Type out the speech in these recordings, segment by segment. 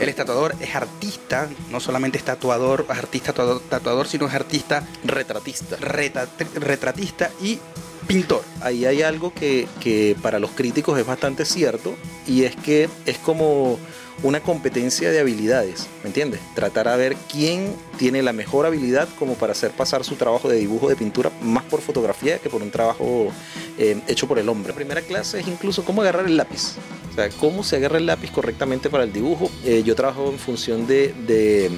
Él es tatuador, es artista, no solamente es tatuador, es artista tatuador, tatuador, sino es artista Retratista. reta- retratista y pintor. Ahí hay algo que, que para los críticos es bastante cierto y es que es como una competencia de habilidades, ¿me entiendes? Tratar a ver quién tiene la mejor habilidad como para hacer pasar su trabajo de dibujo, de pintura, más por fotografía que por un trabajo eh, hecho por el hombre. La primera clase es incluso cómo agarrar el lápiz, o sea, cómo se agarra el lápiz correctamente para el dibujo. Eh, yo trabajo en función de, de,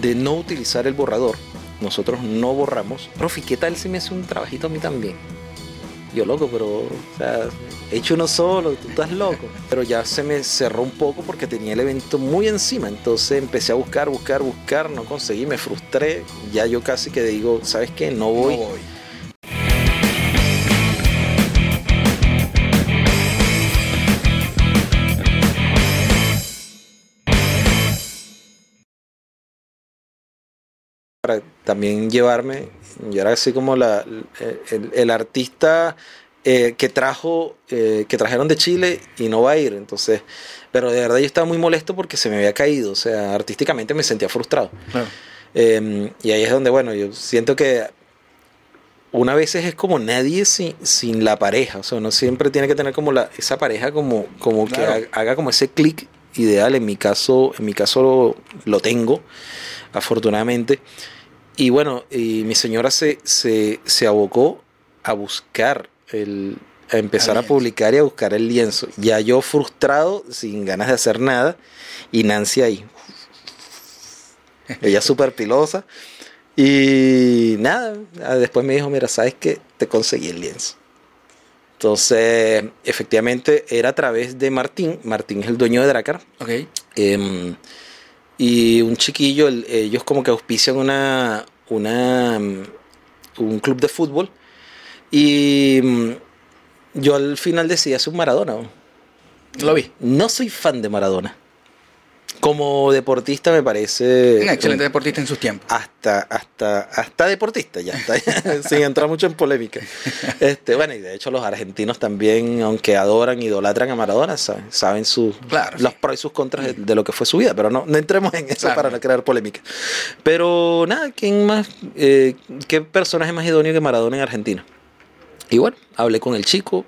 de no utilizar el borrador. Nosotros no borramos. Profi, ¿qué tal si me hace un trabajito a mí también? Yo loco, pero, o sea, he hecho uno solo, tú estás loco. Pero ya se me cerró un poco porque tenía el evento muy encima. Entonces empecé a buscar, buscar, buscar, no conseguí, me frustré. Ya yo casi que digo, ¿sabes qué? No voy. No voy. Para también llevarme. Yo era así como la, el, el artista eh, que trajo, eh, que trajeron de Chile y no va a ir. Entonces, pero de verdad yo estaba muy molesto porque se me había caído. O sea, artísticamente me sentía frustrado. Claro. Eh, y ahí es donde, bueno, yo siento que una vez es como nadie sin, sin la pareja. O sea, uno siempre tiene que tener como la, esa pareja como, como que Claro. haga como ese clic ideal. En mi caso, en mi caso lo, lo tengo, afortunadamente. Y bueno, y mi señora se, se, se abocó a buscar el a empezar a publicar y a buscar el lienzo. Ya yo frustrado, sin ganas de hacer nada, y Nancy ahí. Ella súper pilosa. Y nada, ah, después me dijo, mira, ¿sabes qué? Te conseguí el lienzo. Entonces, efectivamente, era a través de Martín. Martín es el dueño de Dracar. Ok. Em, y un chiquillo, el- ellos como que auspician una, una, mm, un club de fútbol. Y mm, yo al final decidí hacer un Maradona. Lo vi. No soy fan de Maradona. Como deportista me parece... Un excelente deportista en sus tiempos. hasta, hasta, hasta deportista, ya está, sin entrar mucho en polémica. Este, bueno, y de hecho los argentinos también, aunque adoran, idolatran a Maradona, saben, saben sus, Claro, los sí. pros y sus contras de, de lo que fue su vida, pero no, no entremos en eso Claro. para no crear polémica. Pero nada, ¿quién más, eh, qué personaje más idóneo que Maradona en Argentina? Y bueno, hablé con el chico,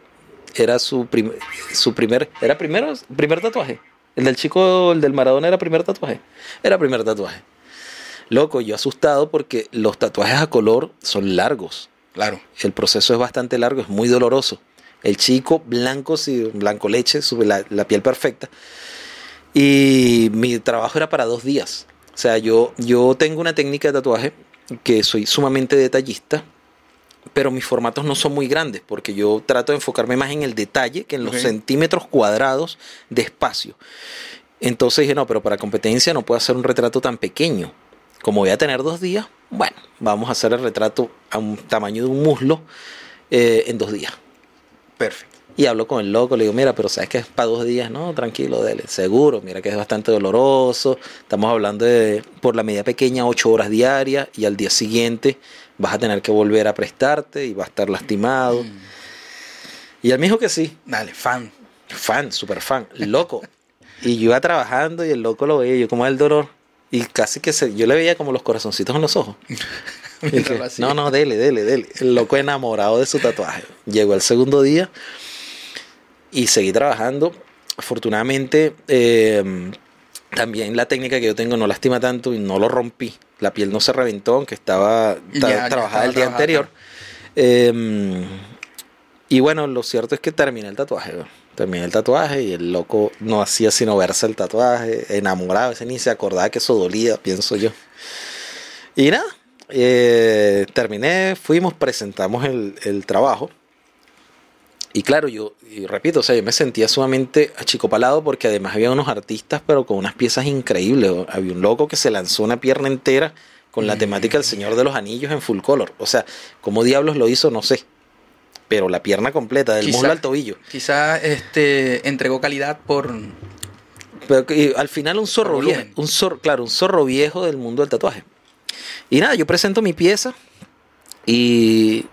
era su, prim- su primer, era primero, primer tatuaje. El del chico, el del Maradona era primer tatuaje. Era primer tatuaje. Loco, yo asustado porque los tatuajes a color son largos. Claro. El proceso es bastante largo, es muy doloroso. El chico blanco, sí, blanco leche, sube la, la piel perfecta. Y mi trabajo era para dos días. O sea, yo, yo tengo una técnica de tatuaje que soy sumamente detallista, pero mis formatos no son muy grandes porque yo trato de enfocarme más en el detalle que en los centímetros cuadrados de espacio. Entonces dije, no, pero para competencia no puedo hacer un retrato tan pequeño. Como voy a tener dos días, bueno, vamos a hacer el retrato a un tamaño de un muslo eh, en dos días. Perfecto. Y hablo con el loco, le digo, mira, pero sabes que es para dos días, no, tranquilo, dele, seguro, mira que es bastante doloroso, estamos hablando de, por la medida pequeña, ocho horas diarias, y al día siguiente vas a tener que volver a prestarte y va a estar lastimado. Mm. Y él me dijo que sí, Dale, fan. fan, super fan, loco. y yo iba trabajando y el loco lo veía, yo como el dolor, y casi que se, yo le veía como los corazoncitos en los ojos. Hacía. no, no, dele, dele, dele. El loco enamorado de su tatuaje. Llegó el segundo día y seguí trabajando. Afortunadamente, eh, también la técnica que yo tengo no lastima tanto y no lo rompí. La piel no se reventó, aunque estaba Ya, trabajada el día anterior. Eh, y bueno, lo cierto es que terminé el tatuaje. ¿no? Terminé el tatuaje y el loco no hacía sino verse el tatuaje, enamorado, ese ni se acordaba que eso dolía, pienso yo. Y nada, eh, terminé, fuimos, presentamos el, el trabajo. Y claro, yo, y repito, o sea, yo me sentía sumamente achicopalado porque además había unos artistas, pero con unas piezas increíbles. Había un loco que se lanzó una pierna entera con la Mm. temática del Señor de los Anillos en full color. O sea, ¿cómo diablos lo hizo? No sé. Pero la pierna completa, del Quizá- muslo al tobillo. Quizás este, entregó calidad por. Pero al final un zorro viejo, un zorro, claro, un zorro viejo del mundo del tatuaje. Y nada, yo presento mi pieza y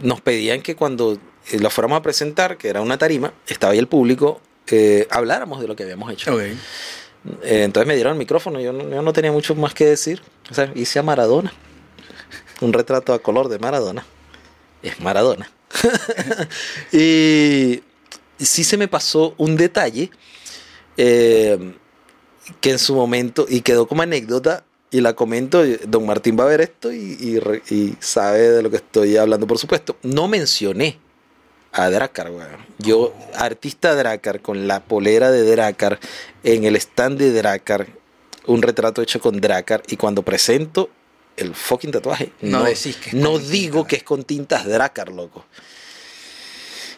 nos pedían que cuando la fuéramos a presentar, que era una tarima, estaba ahí el público, eh, habláramos de lo que habíamos hecho. Eh, entonces me dieron el micrófono, yo no, yo no tenía mucho más que decir. O sea, hice a Maradona. Un retrato a color de Maradona. Es Maradona. y sí se me pasó un detalle eh, que en su momento, y quedó como anécdota, y la comento, don Martín va a ver esto y, y re- y sabe de lo que estoy hablando, por supuesto. No mencioné a Dracar, weón. Yo, artista Dracar, con la polera de Dracar, en el stand de Dracar, un retrato hecho con Dracar, y cuando presento el fucking tatuaje, No decís que no digo que es con tintas Dracar, loco.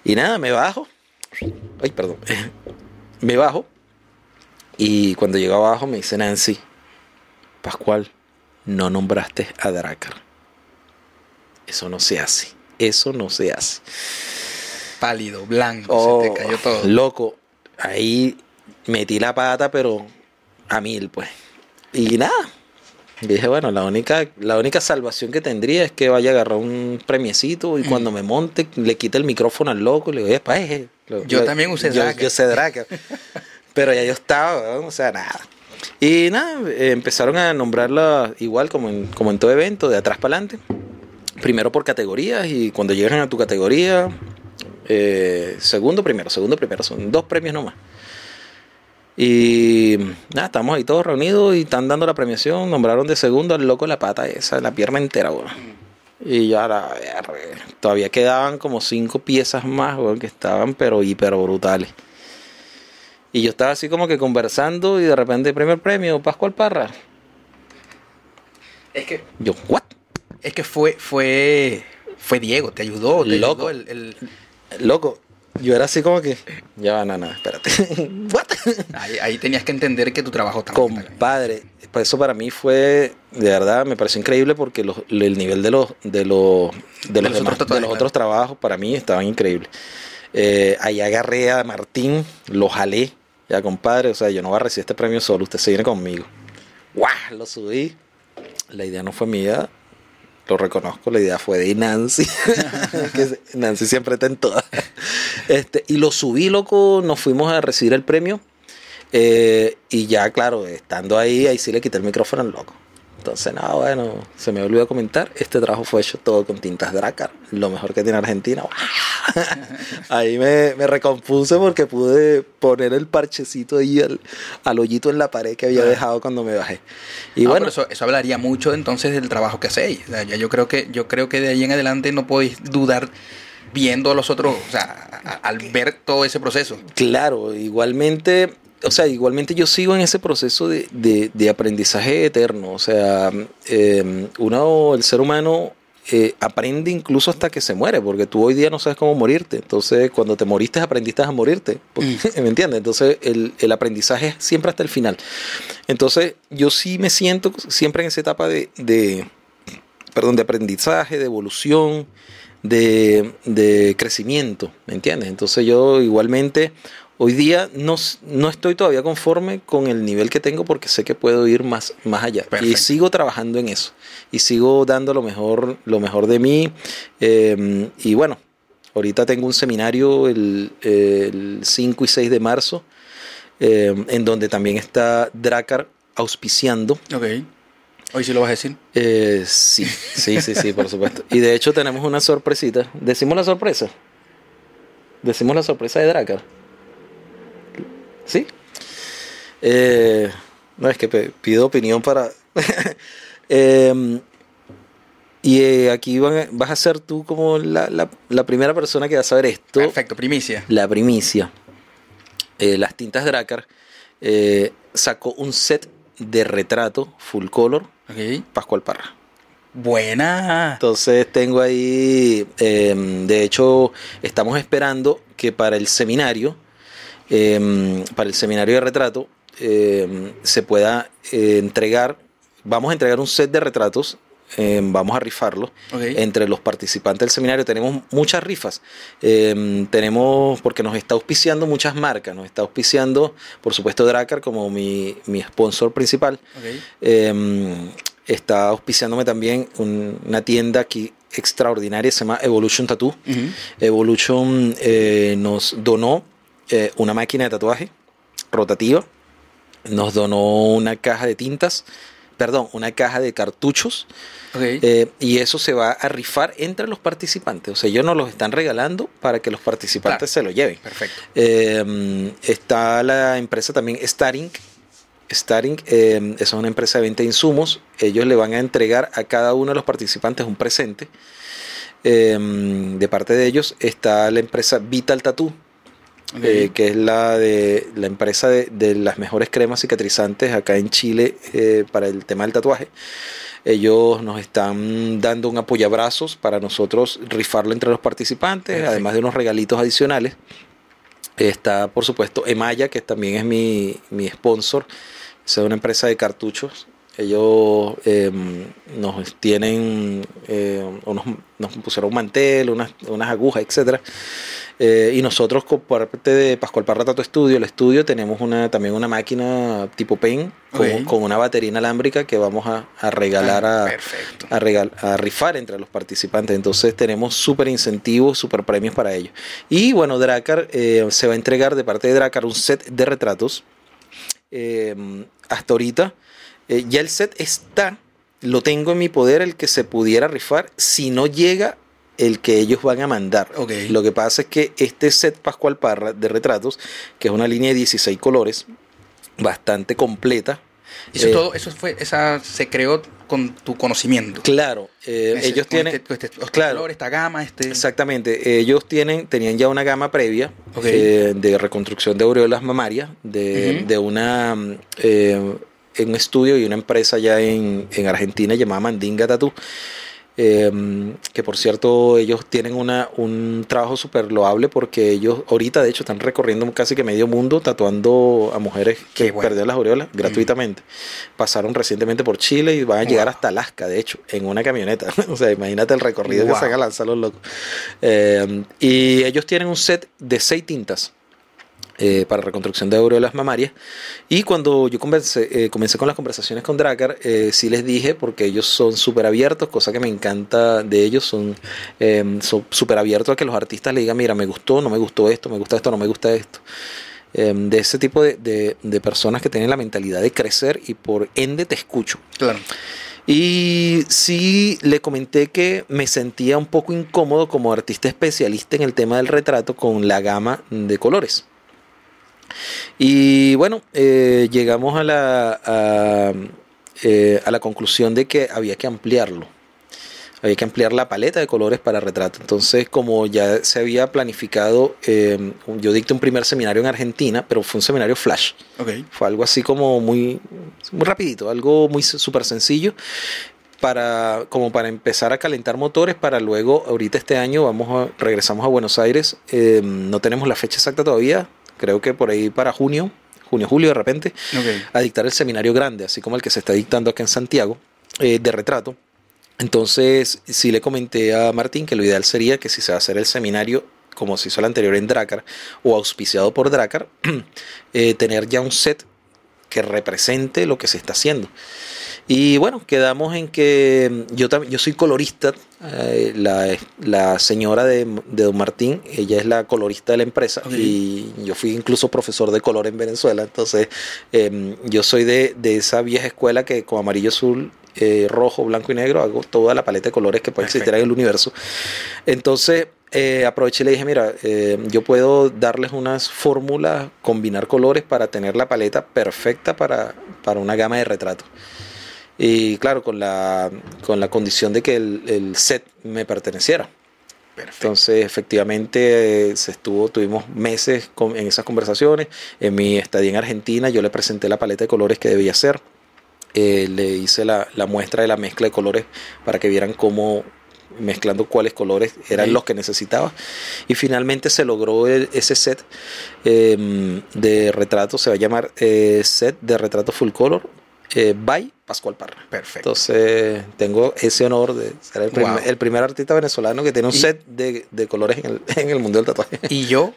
Y nada, me bajo. Ay, perdón. Me bajo. Y cuando llego abajo me dice Nancy, Pascual, no nombraste a Dracar. Eso no se hace. Eso no se hace. Pálido, blanco, Oh, se te cayó todo. Loco, ahí metí la pata, pero a mil, pues. Y nada. Dije, bueno, la única, la única salvación que tendría es que vaya a agarrar un premiecito y Mm. cuando me monte le quite el micrófono al loco y le digo, epa, lo- Yo también usé yo. Yo sé Dracar. pero ya yo estaba, weón, o sea, nada. Y nada, eh, empezaron a nombrarla igual como en, como en todo evento, de atrás para adelante. Primero por categorías y cuando llegan a tu categoría, eh, segundo, primero, segundo, primero, son dos premios nomás. Y nada, estamos ahí todos reunidos y están dando la premiación. Nombraron de segundo al loco la pata esa, la pierna entera, weón. Y ya la todavía quedaban como cinco piezas más, weón, que estaban pero hiper brutales. Y yo estaba así como que conversando y de repente primer premio, Pascual Parra. Es que, Yo, ¿what? es que fue, fue, fue Diego, te ayudó, te Loco. ayudó el, el- Loco, yo era así como que, ya va, no, no, espérate. ¿What? ahí, ahí tenías que entender que tu trabajo también. Compadre, pues eso para mí fue, de verdad, me pareció increíble porque los- el nivel de los, de los, de los, los demás- otros tatuajes, de los otros trabajos para mí estaban increíbles. Eh, ahí agarré a Martín, lo jalé, ya compadre, o sea, yo no voy a recibir este premio solo, usted se viene conmigo. ¡Guau! Lo subí. La idea no fue mía, lo reconozco, la idea fue de Nancy. que Nancy siempre está en todas. Este, y lo subí, loco, nos fuimos a recibir el premio. Eh, y ya, claro, estando ahí, ahí sí le quité el micrófono al loco. Entonces, nada, bueno, se me olvidó comentar. Este trabajo fue hecho todo con tintas Dracar, lo mejor que tiene Argentina. ahí me, me recompuse porque pude poner el parchecito ahí al, al hoyito en la pared que había dejado cuando me bajé. Y Y bueno, eso, eso hablaría mucho entonces del trabajo que hacéis. O sea, yo creo que yo creo que de ahí en adelante no podéis dudar viendo a los otros, o sea, al ver todo ese proceso. Claro, igualmente, o sea, igualmente yo sigo en ese proceso de, de- de aprendizaje eterno. O sea, eh, uno, el ser humano, eh, aprende incluso hasta que se muere, porque tú hoy día no sabes cómo morirte. Entonces, cuando te moriste, aprendiste a morirte. Porque- ¿Me entiendes? Entonces, el, el aprendizaje es siempre hasta el final. Entonces, yo sí me siento siempre en esa etapa de, de perdón, de aprendizaje, de evolución, de, de crecimiento, ¿me entiendes? Entonces yo igualmente hoy día no, no estoy todavía conforme con el nivel que tengo porque sé que puedo ir más, más allá. Y sigo trabajando en eso. Y sigo dando lo mejor, lo mejor de mí. Eh, y bueno, ahorita tengo un seminario el, el 5 y 6 de marzo, eh, en donde también está Dracar auspiciando. Ok. Hoy sí lo vas a decir. Eh, sí, sí, sí, sí, por supuesto. Y de hecho tenemos una sorpresita. ¿Decimos la sorpresa? ¿Decimos la sorpresa de Dracar? ¿Sí? Eh, no, es que pido opinión para... Em, y eh, aquí van vas a ser tú como la, la- la primera persona que va a saber esto. Perfecto, primicia. La primicia. Eh, las tintas Dracar eh, sacó un set de retrato full color. Pascual Parra. Buena. Entonces tengo ahí, eh, de hecho, estamos esperando que para el seminario, eh, para el seminario de retrato, eh, se pueda eh, entregar, vamos a entregar un set de retratos, eh, vamos a rifarlo entre los participantes del seminario. Tenemos muchas rifas, tenemos, porque nos está auspiciando muchas marcas, nos está auspiciando, por supuesto, Dracar como mi, mi sponsor principal. Está auspiciándome también un- una tienda aquí extraordinaria, se llama Evolution Tattoo. Evolution eh, nos donó eh, una máquina de tatuaje rotativa nos donó una caja de tintas, perdón, una caja de cartuchos. Eh, y eso se va a rifar entre los participantes. O sea, ellos nos los están regalando para que los participantes se lo lleven. Perfecto. Eh, está la empresa también Starink. Starink eh, es una empresa de venta de insumos. Ellos le van a entregar a cada uno de los participantes un presente. de parte de ellos está la empresa Vital Tattoo eh, que es la de la empresa de, las mejores cremas cicatrizantes acá en Chile eh, para el tema del tatuaje. Ellos nos están dando un apoyabrazos para nosotros rifarlo entre los participantes, además de unos regalitos adicionales. Está, por supuesto, Emaya, que también es mi, mi sponsor. Es una empresa de cartuchos. Ellos em, nos tienen, eh, nos, pusieron un mantel, unas, unas agujas, etcétera eh, y nosotros, por parte de Pascual Parra Tato Estudio, el estudio, tenemos una, también una máquina tipo PEN con, una batería inalámbrica que vamos a, regalar, ah, a, a, a rifar entre los participantes. Entonces tenemos súper incentivos, súper premios para ellos. Y bueno, Dracar eh, se va a entregar de parte de Dracar un set de retratos. Eh, hasta ahorita ya el set está, lo tengo en mi poder, el que se pudiera rifar si no llega el que ellos van a mandar. Lo que pasa es que este set Pascual Parra de retratos, que es una línea de 16 colores, bastante completa. Eso eh, todo, eso fue, esa se creó con tu conocimiento. Claro, eh, ellos tienen, este, este, claro, esta gama, este. Exactamente, ellos tienen, tenían ya una gama previa eh, de reconstrucción de aureolas mamarias de, de una en un estudio y una empresa ya en, en Argentina llamada Mandinga Tattoo Em, que por cierto ellos tienen una, un trabajo súper loable porque ellos ahorita de hecho están recorriendo casi que medio mundo tatuando a mujeres que perdieron las aureolas gratuitamente. Pasaron recientemente por Chile y van a llegar hasta Alaska, de hecho, en una camioneta. o sea, imagínate el recorrido que se van a lanzar los locos. Em, y ellos tienen un set de seis tintas eh, para reconstrucción de aureolas mamarias. Y cuando yo comencé, eh, comencé con las conversaciones con Dracar, eh, sí les dije, porque ellos son súper abiertos, cosa que me encanta de ellos, son em, súper abiertos a que los artistas le digan, mira, me gustó, no me gustó esto, me gusta esto, no me gusta esto. Em, de ese tipo de, de, personas que tienen la mentalidad de crecer y por ende te escucho. Claro. Y sí le comenté que me sentía un poco incómodo como artista especialista en el tema del retrato con la gama de colores. Y bueno, eh, llegamos a la, eh, a, la conclusión de que había que ampliarlo. Había que ampliar la paleta de colores para retrato. Entonces, como ya se había planificado, eh, yo dicté un primer seminario en Argentina, pero fue un seminario flash. Fue algo así como muy, muy rapidito, algo muy súper sencillo para como para empezar a calentar motores para luego ahorita este año vamos a regresamos a Buenos Aires no tenemos la fecha exacta todavía creo que por ahí para junio, junio, julio de repente, a dictar el seminario grande, así como el que se está dictando acá en Santiago, eh, de retrato. Entonces, sí le comenté a Martín que lo ideal sería que si se va a hacer el seminario como se hizo el anterior en Dracar o auspiciado por Dracar, eh, tener ya un set que represente lo que se está haciendo. Y bueno, quedamos en que mm, yo también, yo soy colorista, eh, la, señora de, Don Martín, ella es la colorista de la empresa y yo fui incluso profesor de color en Venezuela, entonces em, yo soy de, esa vieja escuela que con amarillo, azul, eh, rojo, blanco y negro hago toda la paleta de colores que puede existir en el universo. Entonces eh, aproveché y le dije, mira, yo puedo darles unas fórmulas, combinar colores para tener la paleta perfecta para, para una gama de retratos. Y claro, con la, con la condición de que el, set me perteneciera. Entonces, efectivamente, se estuvo, tuvimos meses en esas conversaciones. En mi estadía en Argentina, yo le presenté la paleta de colores que debía ser. Eh, le hice la, muestra de la mezcla de colores para que vieran cómo mezclando cuáles colores eran los que necesitaba. Y finalmente se logró ese set em, de retratos, se va a llamar eh, set de retratos full color eh, by Pascual Parra. Perfecto. Entonces, tengo ese honor de ser el, primer, artista venezolano que tiene un set de, colores en el, en el mundo del tatuaje. Y yo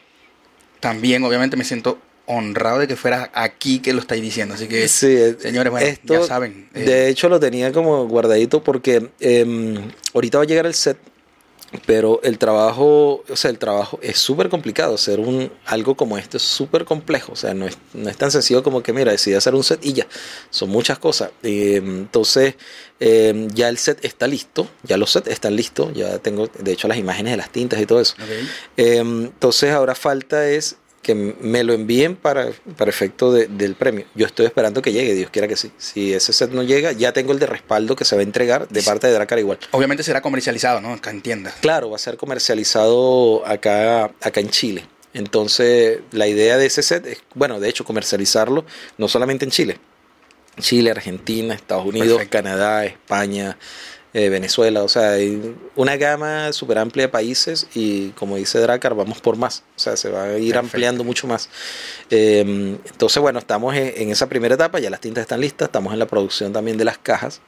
también, obviamente, me siento honrado de que fuera aquí que lo estáis diciendo. Así que, sí, eh, señores, bueno, esto, ya saben. Eh. De hecho, lo tenía como guardadito porque em, ahorita va a llegar el set pero el trabajo, o sea, el trabajo es súper complicado. Hacer un, algo como esto es súper complejo. O sea, no es, no es tan sencillo como que, mira, decidí hacer un set y ya. Son muchas cosas. Eh, entonces, eh, ya el set está listo. Ya los sets están listos. Ya tengo, de hecho, las imágenes de las tintas y todo eso. Eh, entonces, ahora falta es que me lo envíen para, para efecto de- del premio. Yo estoy esperando que llegue, Dios quiera que sí. Si ese set no llega, ya tengo el de respaldo que se va a entregar de parte de Dracar igual. Obviamente será comercializado, ¿no? Acá en tiendas. Claro, va a ser comercializado acá, acá en Chile. Entonces, la idea de ese set es, bueno, de hecho, comercializarlo no solamente en Chile. Chile, Argentina, Estados Unidos, Perfecto. Canadá, España, eh, Venezuela. O sea, hay una gama súper amplia de países y como dice Dracar, vamos por más. O sea, se va a ir Perfecto. ampliando mucho más. Eh, entonces, bueno, estamos en, en esa primera etapa, ya las tintas están listas, estamos en la producción también de las cajas.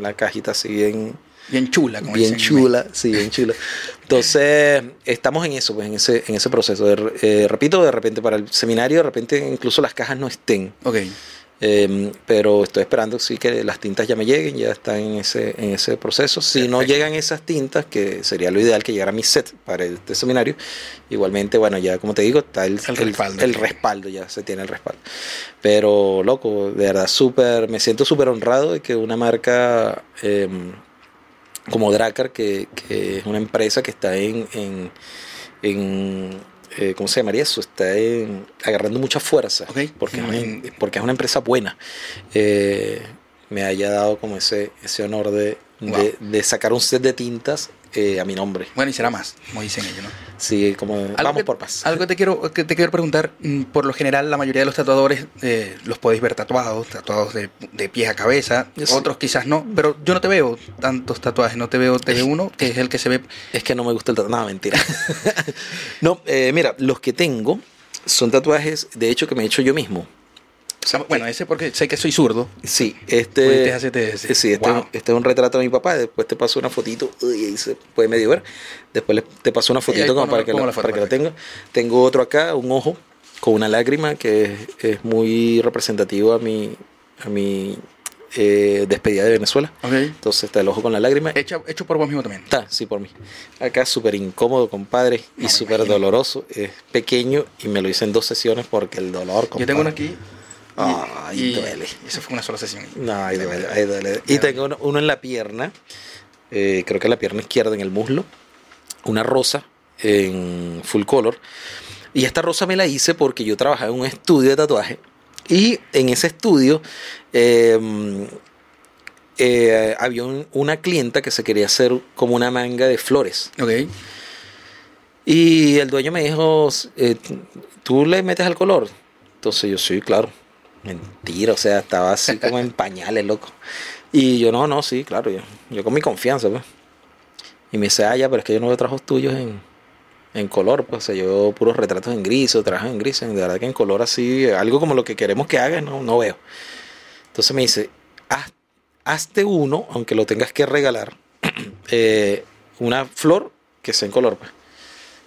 La cajita sigue en, Bien chula, como bien dicen. chula, sí, bien chula. Entonces, estamos en eso, pues, en ese, en ese proceso. De- eh, repito, de repente para el seminario, de repente incluso las cajas no estén. Ok. Eh, pero estoy esperando sí que las tintas ya me lleguen, ya están en ese, en ese proceso. Si no llegan esas tintas, que sería lo ideal que llegara mi set para este seminario, igualmente, bueno, ya como te digo, está el, El respaldo. el respaldo, ya se tiene el respaldo. Pero, loco, de verdad, súper, me siento súper honrado de que una marca eh, como Dracar, que, que es una empresa que está en, en, en, eh, ¿cómo se llamaría eso? Está en- agarrando mucha fuerza, porque, es una, Mm. porque es una empresa buena. Eh, me haya dado como ese, ese honor de, de, de sacar un set de tintas eh, a mi nombre. Bueno, y será más, como dicen ellos, ¿no? Sí, como vamos que- por paz. Algo que te quiero, que te quiero preguntar, mm, por lo general la mayoría de los tatuadores eh, los podéis ver tatuados, tatuados de, de pies a cabeza, otros quizás no, pero yo no te veo tantos tatuajes, no te veo, te veo uno que es el que se ve... Es que no me gusta el tatuaje. No, mentira. no, eh, mira, los que tengo son tatuajes, de hecho, que me he hecho yo mismo. Bueno, ese porque sé que soy zurdo. Sí, este. ese. Sí, este, Wow. este es un retrato de mi papá. Después te paso una fotito. Uy, ahí se puede medio ver. Después te paso una fotito como para que, la, la foto para que la tenga. Tengo otro acá, un ojo con una lágrima que es, es muy representativo a mi, a mi eh, despedida de Venezuela. Ok. Entonces está el ojo con la lágrima. Hecho, hecho por vos mismo también. Está, sí, por mí. Acá súper incómodo, compadre, No, y súper doloroso. Es pequeño y me lo hice en dos sesiones porque el dolor, Yo tengo uno compadre. aquí. Ay, y duele. Eso fue una sola sesión. No, ahí Me duele, duele. ahí duele. Y tengo uno, uno en la pierna, eh, creo que en la pierna izquierda, en el muslo, una rosa en full color. Y esta rosa me la hice porque yo trabajaba en un estudio de tatuaje. Y en ese estudio eh, eh, había un- una clienta que se quería hacer como una manga de flores. Ok. Y el dueño me dijo, eh, ¿tú le metes al color? Entonces yo, sí, claro. Mentira, o sea, estaba así como en pañales, loco. Y yo, no, no, sí, claro, yo, yo con mi confianza, pues. Y me dice, ah, ya, pero es que yo no veo trabajos tuyos en, en color, pues, o sea, yo puros retratos en gris o trabajo en gris, de verdad que en color así, algo como lo que queremos que hagas, no, no veo. Entonces me dice, haz, hazte uno, aunque lo tengas que regalar, eh, una flor que sea en color, pues.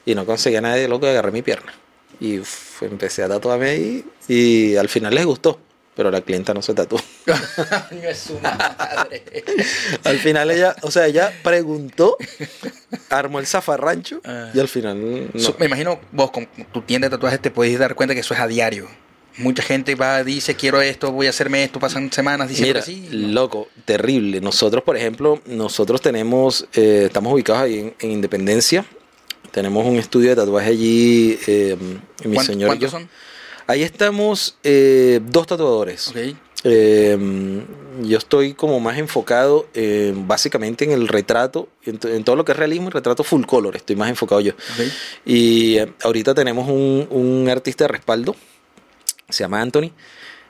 Y no conseguía a nadie, loco, agarré mi pierna. Y uf, empecé a tatuarme ahí y al final les gustó, pero la clienta no se tatuó. Coño, es su madre. al final ella, o sea, ella preguntó, armó el zafarrancho Ah. y al final no. So- me imagino vos con tu tienda de tatuajes te podéis dar cuenta que eso es a diario. Mucha gente va, dice, quiero esto, voy a hacerme esto, pasan semanas diciendo Mira, sí. loco, terrible. Nosotros, por ejemplo, nosotros tenemos, eh, estamos ubicados ahí en, en Independencia. Tenemos un estudio de tatuaje allí, eh, mi ¿Cuán- señor yo. ¿Cuántos son? Ahí estamos eh, dos tatuadores. Ok. Eh, yo estoy como más enfocado eh, básicamente en el retrato, en, to- en todo lo que es realismo y retrato full color, estoy más enfocado yo. ok. Y eh, ahorita tenemos un, un artista de respaldo, se llama Anthony,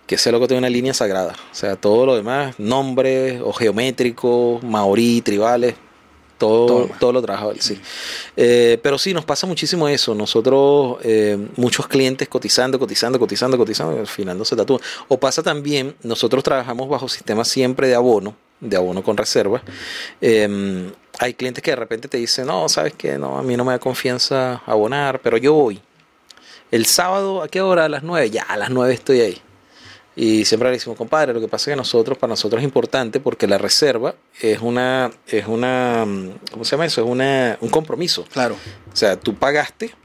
que ese loco tiene una línea sagrada. O sea, todo lo demás, nombres o geométricos, maorí, tribales, todo, Toma. todo lo trabaja sí. Eh, pero sí, nos pasa muchísimo eso. Nosotros, eh, muchos clientes cotizando, cotizando, cotizando, cotizando, al final no se tatúan. O pasa también, nosotros trabajamos bajo sistema siempre de abono, de abono con reserva. Eh, hay clientes que de repente te dicen, no, sabes que no, a mí no me da confianza abonar, pero yo voy. El sábado, ¿a qué hora? A las 9. Ya, a las 9 estoy ahí. Y siempre le decimos, compadre, lo que pasa es que nosotros, para nosotros es importante porque la reserva es una, es una, ¿cómo se llama eso? Es una, un compromiso. Claro. O sea, tú pagaste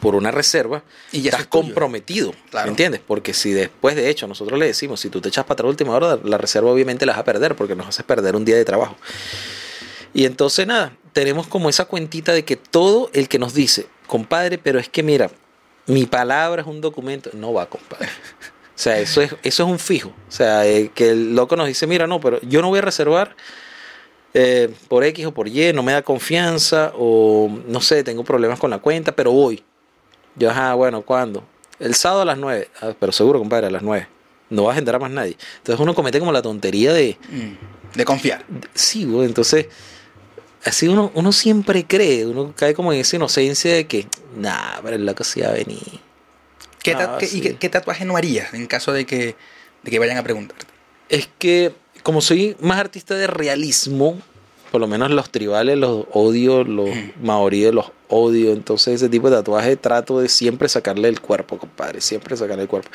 por una reserva Y ya estás es comprometido, Claro. ¿me entiendes? Porque si después, de hecho, nosotros le decimos, si tú te echas para atrás a última hora, la reserva obviamente la vas a perder porque nos haces perder un día de trabajo. Y entonces, nada, tenemos como esa cuentita de que todo el que nos dice, compadre, pero es que mira, mi palabra es un documento, no va, compadre. O sea, eso es, eso es un fijo. O sea, eh, que el loco nos dice, mira, no, pero yo no voy a reservar eh, por X o por Y, no me da confianza o no sé, tengo problemas con la cuenta, pero voy. Yo, ajá, bueno, ¿cuándo? El sábado a las 9. Ah, pero seguro, compadre, a las 9. No va a agendar a más nadie. Entonces uno comete como la tontería de, Mm, De confiar. de- sí, güey, entonces así uno, uno siempre cree, uno cae como en esa inocencia de que, nah, pero el loco sí va a venir. ¿Qué, Ah, sí. ¿Y qué, qué tatuaje no harías en caso de que, de que vayan a preguntarte? Es que como soy más artista de realismo, por lo menos los tribales los odio, los maoríes los odio, entonces ese tipo de tatuaje trato de siempre sacarle el cuerpo, compadre, siempre sacarle el cuerpo.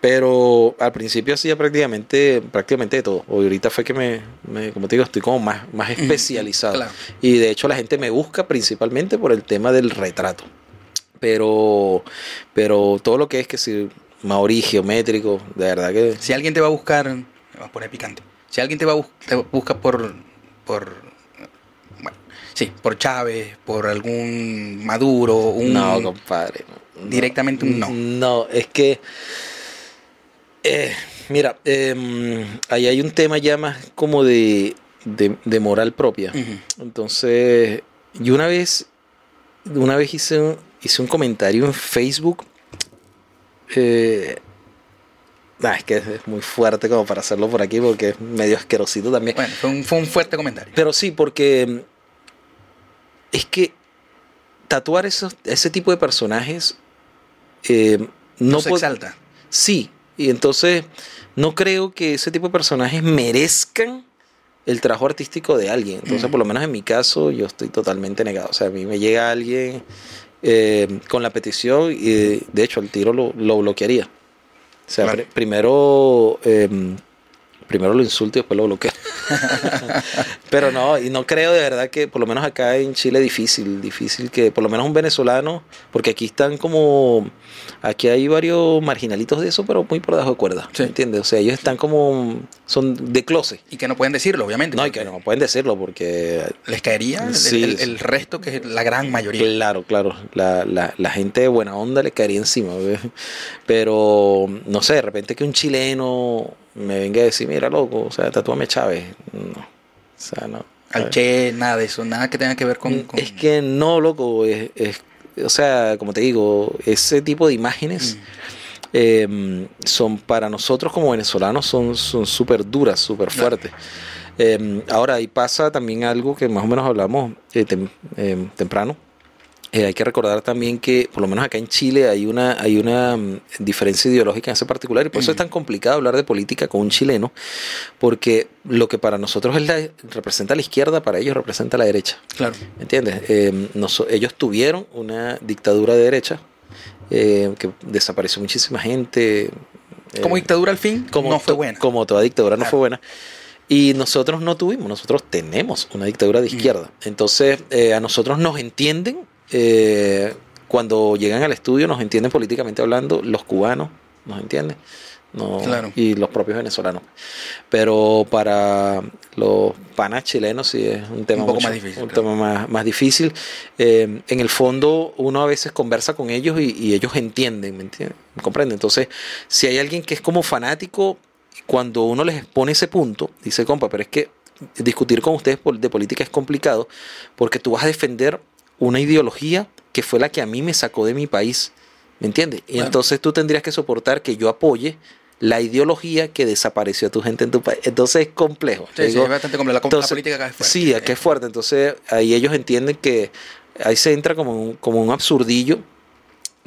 Pero al principio hacía prácticamente prácticamente de todo. Hoy ahorita fue que me, me- como te digo, estoy como más, más especializado. Claro. Y de hecho la gente me busca principalmente por el tema del retrato. Pero, pero todo lo que es que si maorí geométrico, de verdad que Si alguien te va a buscar, me voy a poner picante. Si alguien te va a bus- te busca por, por, bueno, sí, por Chávez, por algún Maduro, un, No, compadre. no, directamente un no. No, es que. eh, mira, eh, ahí hay un tema ya más como de, de, de moral propia. Entonces, yo una vez, una vez hice un, hice un comentario en Facebook. Eh, nah, es que es muy fuerte como para hacerlo por aquí porque es medio asquerosito también. Bueno, fue un, fue un fuerte comentario. Pero sí, porque mm, es que tatuar esos, ese tipo de personajes eh, no, No se exalta. Sí, y entonces no creo que ese tipo de personajes merezcan el trabajo artístico de alguien. Entonces, por lo menos en mi caso, yo estoy totalmente negado. O sea, a mí me llega alguien eh, con la petición y de hecho al tiro lo, lo bloquearía. O sea, Claro. primero, eh, primero lo insulto y después lo bloqueo. Pero no, y no creo de verdad que, por lo menos acá en Chile, difícil, difícil que, por lo menos un venezolano, porque aquí están como, aquí hay varios marginalitos de eso, pero muy por debajo de cuerda, Sí. ¿entiendes? O sea, ellos están como, son de closet. Y que no pueden decirlo, obviamente. No, y que no pueden decirlo porque Les caería el, Sí, el- sí. el resto, que es la gran mayoría. Claro, claro. La, la, la gente de buena onda le caería encima. Pero, no sé, de repente que un chileno me venga a decir, mira, loco, o sea, tatúame Chávez. No. O sea, no. Al Che, nada de eso, nada que tenga que ver con... con- Es que no, loco. Es, es- o sea, como te digo, ese tipo de imágenes Mm. eh, son para nosotros como venezolanos son son súper duras, súper fuertes. Eh, ahora, ahí pasa también algo que más o menos hablamos eh, tem- eh, temprano. Eh, hay que recordar también que, por lo menos acá en Chile, hay una, hay una mm, diferencia ideológica en ese particular, y por eso es tan complicado hablar de política con un chileno, porque lo que para nosotros es la, representa la izquierda, para ellos representa la derecha. Claro. ¿Me entiendes? Eh, ellos tuvieron una dictadura de derecha eh, que desapareció muchísima gente. eh, Como dictadura al fin, como no fue buena. Como toda dictadura no fue buena. Y nosotros no tuvimos, nosotros tenemos una dictadura de izquierda. Entonces, a nosotros nos entienden, eh, cuando llegan al estudio, nos entienden políticamente hablando, los cubanos nos entienden. No, Claro. Y los propios venezolanos. Pero para los panas chilenos sí es un tema Un poco mucho- más difícil, Un claro. tema más, más difícil. Eh, en el fondo, uno a veces conversa con ellos y, y ellos entienden, ¿me entiendes? ¿Me comprenden? Entonces, si hay alguien que es como fanático, cuando uno les expone ese punto, dice, compa, pero es que discutir con ustedes de política es complicado porque tú vas a defender una ideología que fue la que a mí me sacó de mi país, ¿me entiendes? Y entonces tú tendrías que soportar que yo apoye la ideología que desapareció a tu gente en tu país. Entonces es complejo. Sí, sí, es bastante complejo. La, política acá es fuerte. Sí, aquí es fuerte. Entonces ahí ellos entienden que ahí se entra como un, como un absurdillo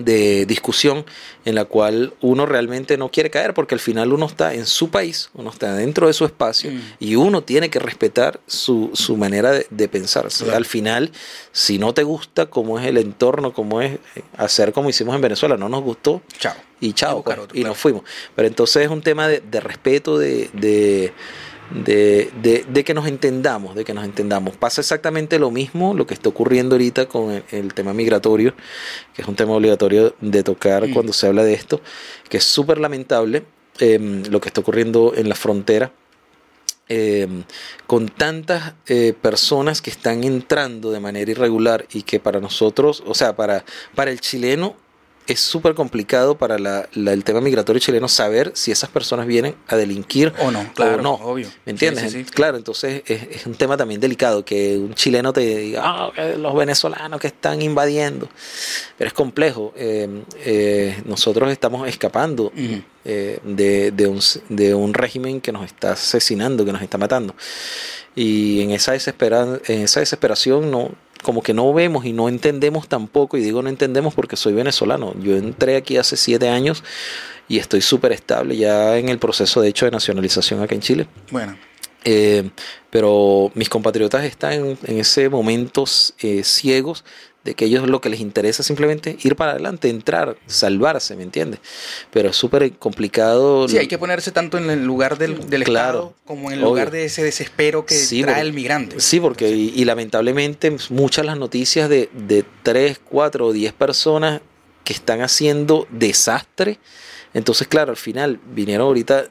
de discusión en la cual uno realmente no quiere caer porque al final uno está en su país, uno está dentro de su espacio Mm. y uno tiene que respetar su, su manera de, de pensar. O sea, Claro. Al final, si no te gusta cómo es el entorno, cómo es eh, hacer como hicimos en Venezuela, no nos gustó, Chao. y chao, pues, otro, y nos fuimos. Pero entonces es un tema de, de respeto, de, de, de, de- de que nos entendamos, de que nos entendamos. Pasa exactamente lo mismo, lo que está ocurriendo ahorita con el, el tema migratorio, que es un tema obligatorio de tocar Mm. cuando se habla de esto, que es súper lamentable em, lo que está ocurriendo en la frontera eh, con tantas eh, personas que están entrando de manera irregular y que para nosotros, o sea, para, para el chileno es súper complicado para la- la- el tema migratorio chileno saber si esas personas vienen a delinquir O no, claro, no. obvio. ¿Me entiendes? Sí, sí, sí. Claro, entonces es, es un tema también delicado que un chileno te diga, ah, los venezolanos que están invadiendo. Pero es complejo. Eh, eh, nosotros estamos escapando eh, de, de un, de un régimen que nos está asesinando, que nos está matando. Y en esa, desespera, en esa desesperación no como que no vemos y no entendemos tampoco, y digo no entendemos porque soy venezolano. Yo entré aquí hace siete años y estoy súper estable ya en el proceso de hecho de nacionalización acá en Chile. Bueno, Eh, pero mis compatriotas están en, en ese momentos eh, ciegos de que ellos lo que les interesa es simplemente ir para adelante, entrar, salvarse, ¿me entiendes? Pero es súper complicado. sí, hay que ponerse tanto en el lugar del, del Claro, Estado como en el obvio. lugar de ese desespero que Sí, trae porque- el migrante. Sí, porque y, y lamentablemente muchas las noticias de, de 3, 4 o 10 personas que están haciendo desastre. Entonces, claro, al final vinieron ahorita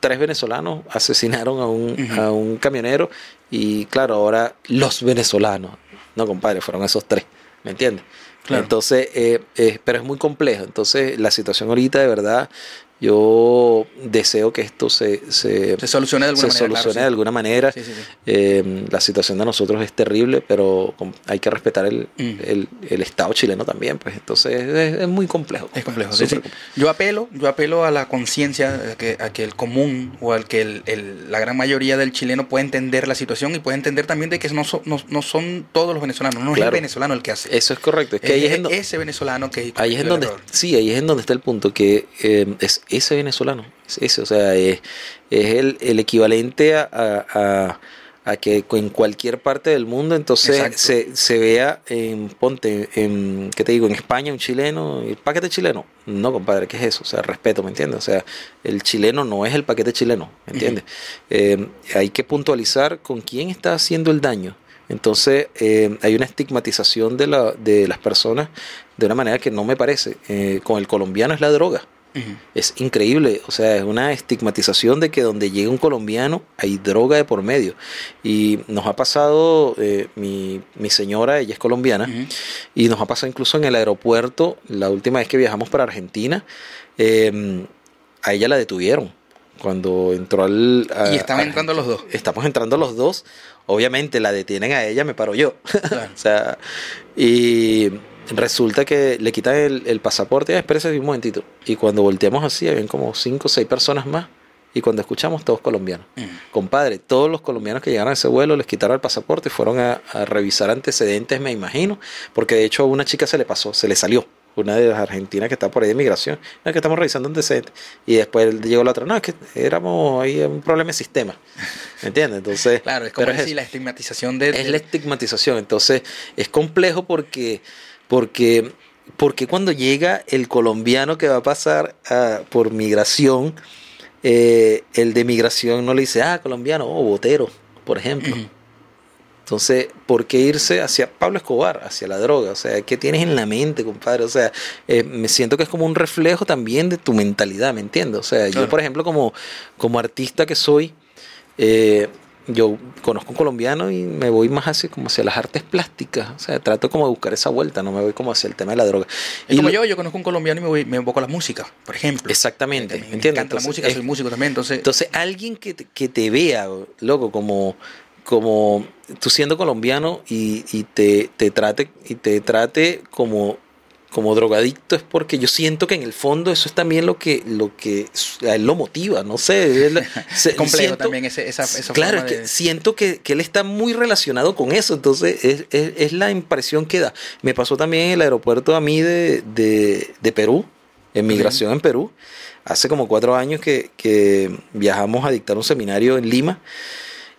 tres venezolanos, asesinaron a un, a un camionero y claro, ahora los venezolanos. No, compadre, fueron esos tres, ¿me entiendes? Claro. Entonces, eh, eh, pero es muy complejo. Entonces, la situación ahorita, de verdad, yo deseo que esto se, se, Se solucione de alguna se manera. claro, de alguna manera. sí. Sí. Eh, la situación de nosotros es terrible, pero hay que respetar el, Mm. el, el Estado chileno también. Pues entonces es, es muy complejo. Es complejo. Yo apelo, yo apelo a la conciencia, a que, a que el común o al que el- el- la gran mayoría del chileno pueda entender la situación y pueda entender también de que no, son- no, no son todos los venezolanos, no es el venezolano el que hace. Eso es correcto. Es que ahí es, en do- ese venezolano que ahí es en donde sí, ahí es en donde está el punto que eh, es ese venezolano, es ese, o sea, es, es el, el equivalente a, a- a- a que en cualquier parte del mundo entonces se, se vea en ponte en qué te digo en España un chileno el paquete chileno no compadre qué es eso o sea respeto me entiendes o sea el chileno no es el paquete chileno me entiendes Eh, hay que puntualizar con quién está haciendo el daño. Entonces eh, hay una estigmatización de, la, de las personas de una manera que no me parece. Eh, con el colombiano es la droga. Es increíble, o sea, es una estigmatización de que donde llega un colombiano hay droga de por medio. Y nos ha pasado, eh, mi, mi señora, ella es colombiana, y nos ha pasado incluso en el aeropuerto, la última vez que viajamos para Argentina, eh, a ella la detuvieron. Cuando entró al... a- Y estaban entrando los dos. Estamos entrando los dos. Obviamente la detienen a ella, me paro yo. Claro. o sea, y resulta que le quitan el, el pasaporte. Espérese un momentito. Y cuando volteamos así, habían como cinco o seis personas más. Y cuando escuchamos, todos colombianos. Ujú. Compadre, todos los colombianos que llegaron a ese vuelo les quitaron el pasaporte y fueron a, a revisar antecedentes, me imagino. Porque de hecho a una chica se le pasó, se le salió. Una de las argentinas que está por ahí de migración. No, que estamos revisando antecedentes. Y después llegó la otra. No, es que éramos ahí un problema de sistema. ¿Me entiendes? Entonces. Claro, es como es decir, la estigmatización de... es la estigmatización. Entonces, es complejo porque, porque, porque cuando llega el colombiano que va a pasar a- por migración, eh, el de migración no le dice, ah, colombiano, oh, botero, por ejemplo. Entonces, ¿por qué irse hacia Pablo Escobar, hacia la droga? O sea, ¿qué tienes en la mente, compadre? O sea, eh, me siento que es como un reflejo también de tu mentalidad, ¿me entiendes? O sea, yo, por ejemplo, como, como artista que soy, eh, yo conozco un colombiano y me voy más hacia, como hacia las artes plásticas. O sea, trato como de buscar esa vuelta, no me voy como hacia el tema de la droga. Es como lo- yo, yo conozco un colombiano y me, voy, me enfoco a la música, por ejemplo. Exactamente, Me, ¿me encanta la Entonces, música, es- soy músico también, entonces... Entonces, alguien que te, que te vea, loco, como, como tú siendo colombiano y, y te, te trate, y te trate como, como drogadicto, es porque yo siento que en el fondo eso es también lo que, lo que a él lo motiva, no sé. él- se- complejo siento- también ese- esa, esa claro, forma es que de- siento que, que él está muy relacionado con eso, entonces es, es- es la impresión que da. Me pasó también en el aeropuerto a mí de, de, de Perú, en migración en Perú, hace como cuatro años que, que viajamos a dictar un seminario en Lima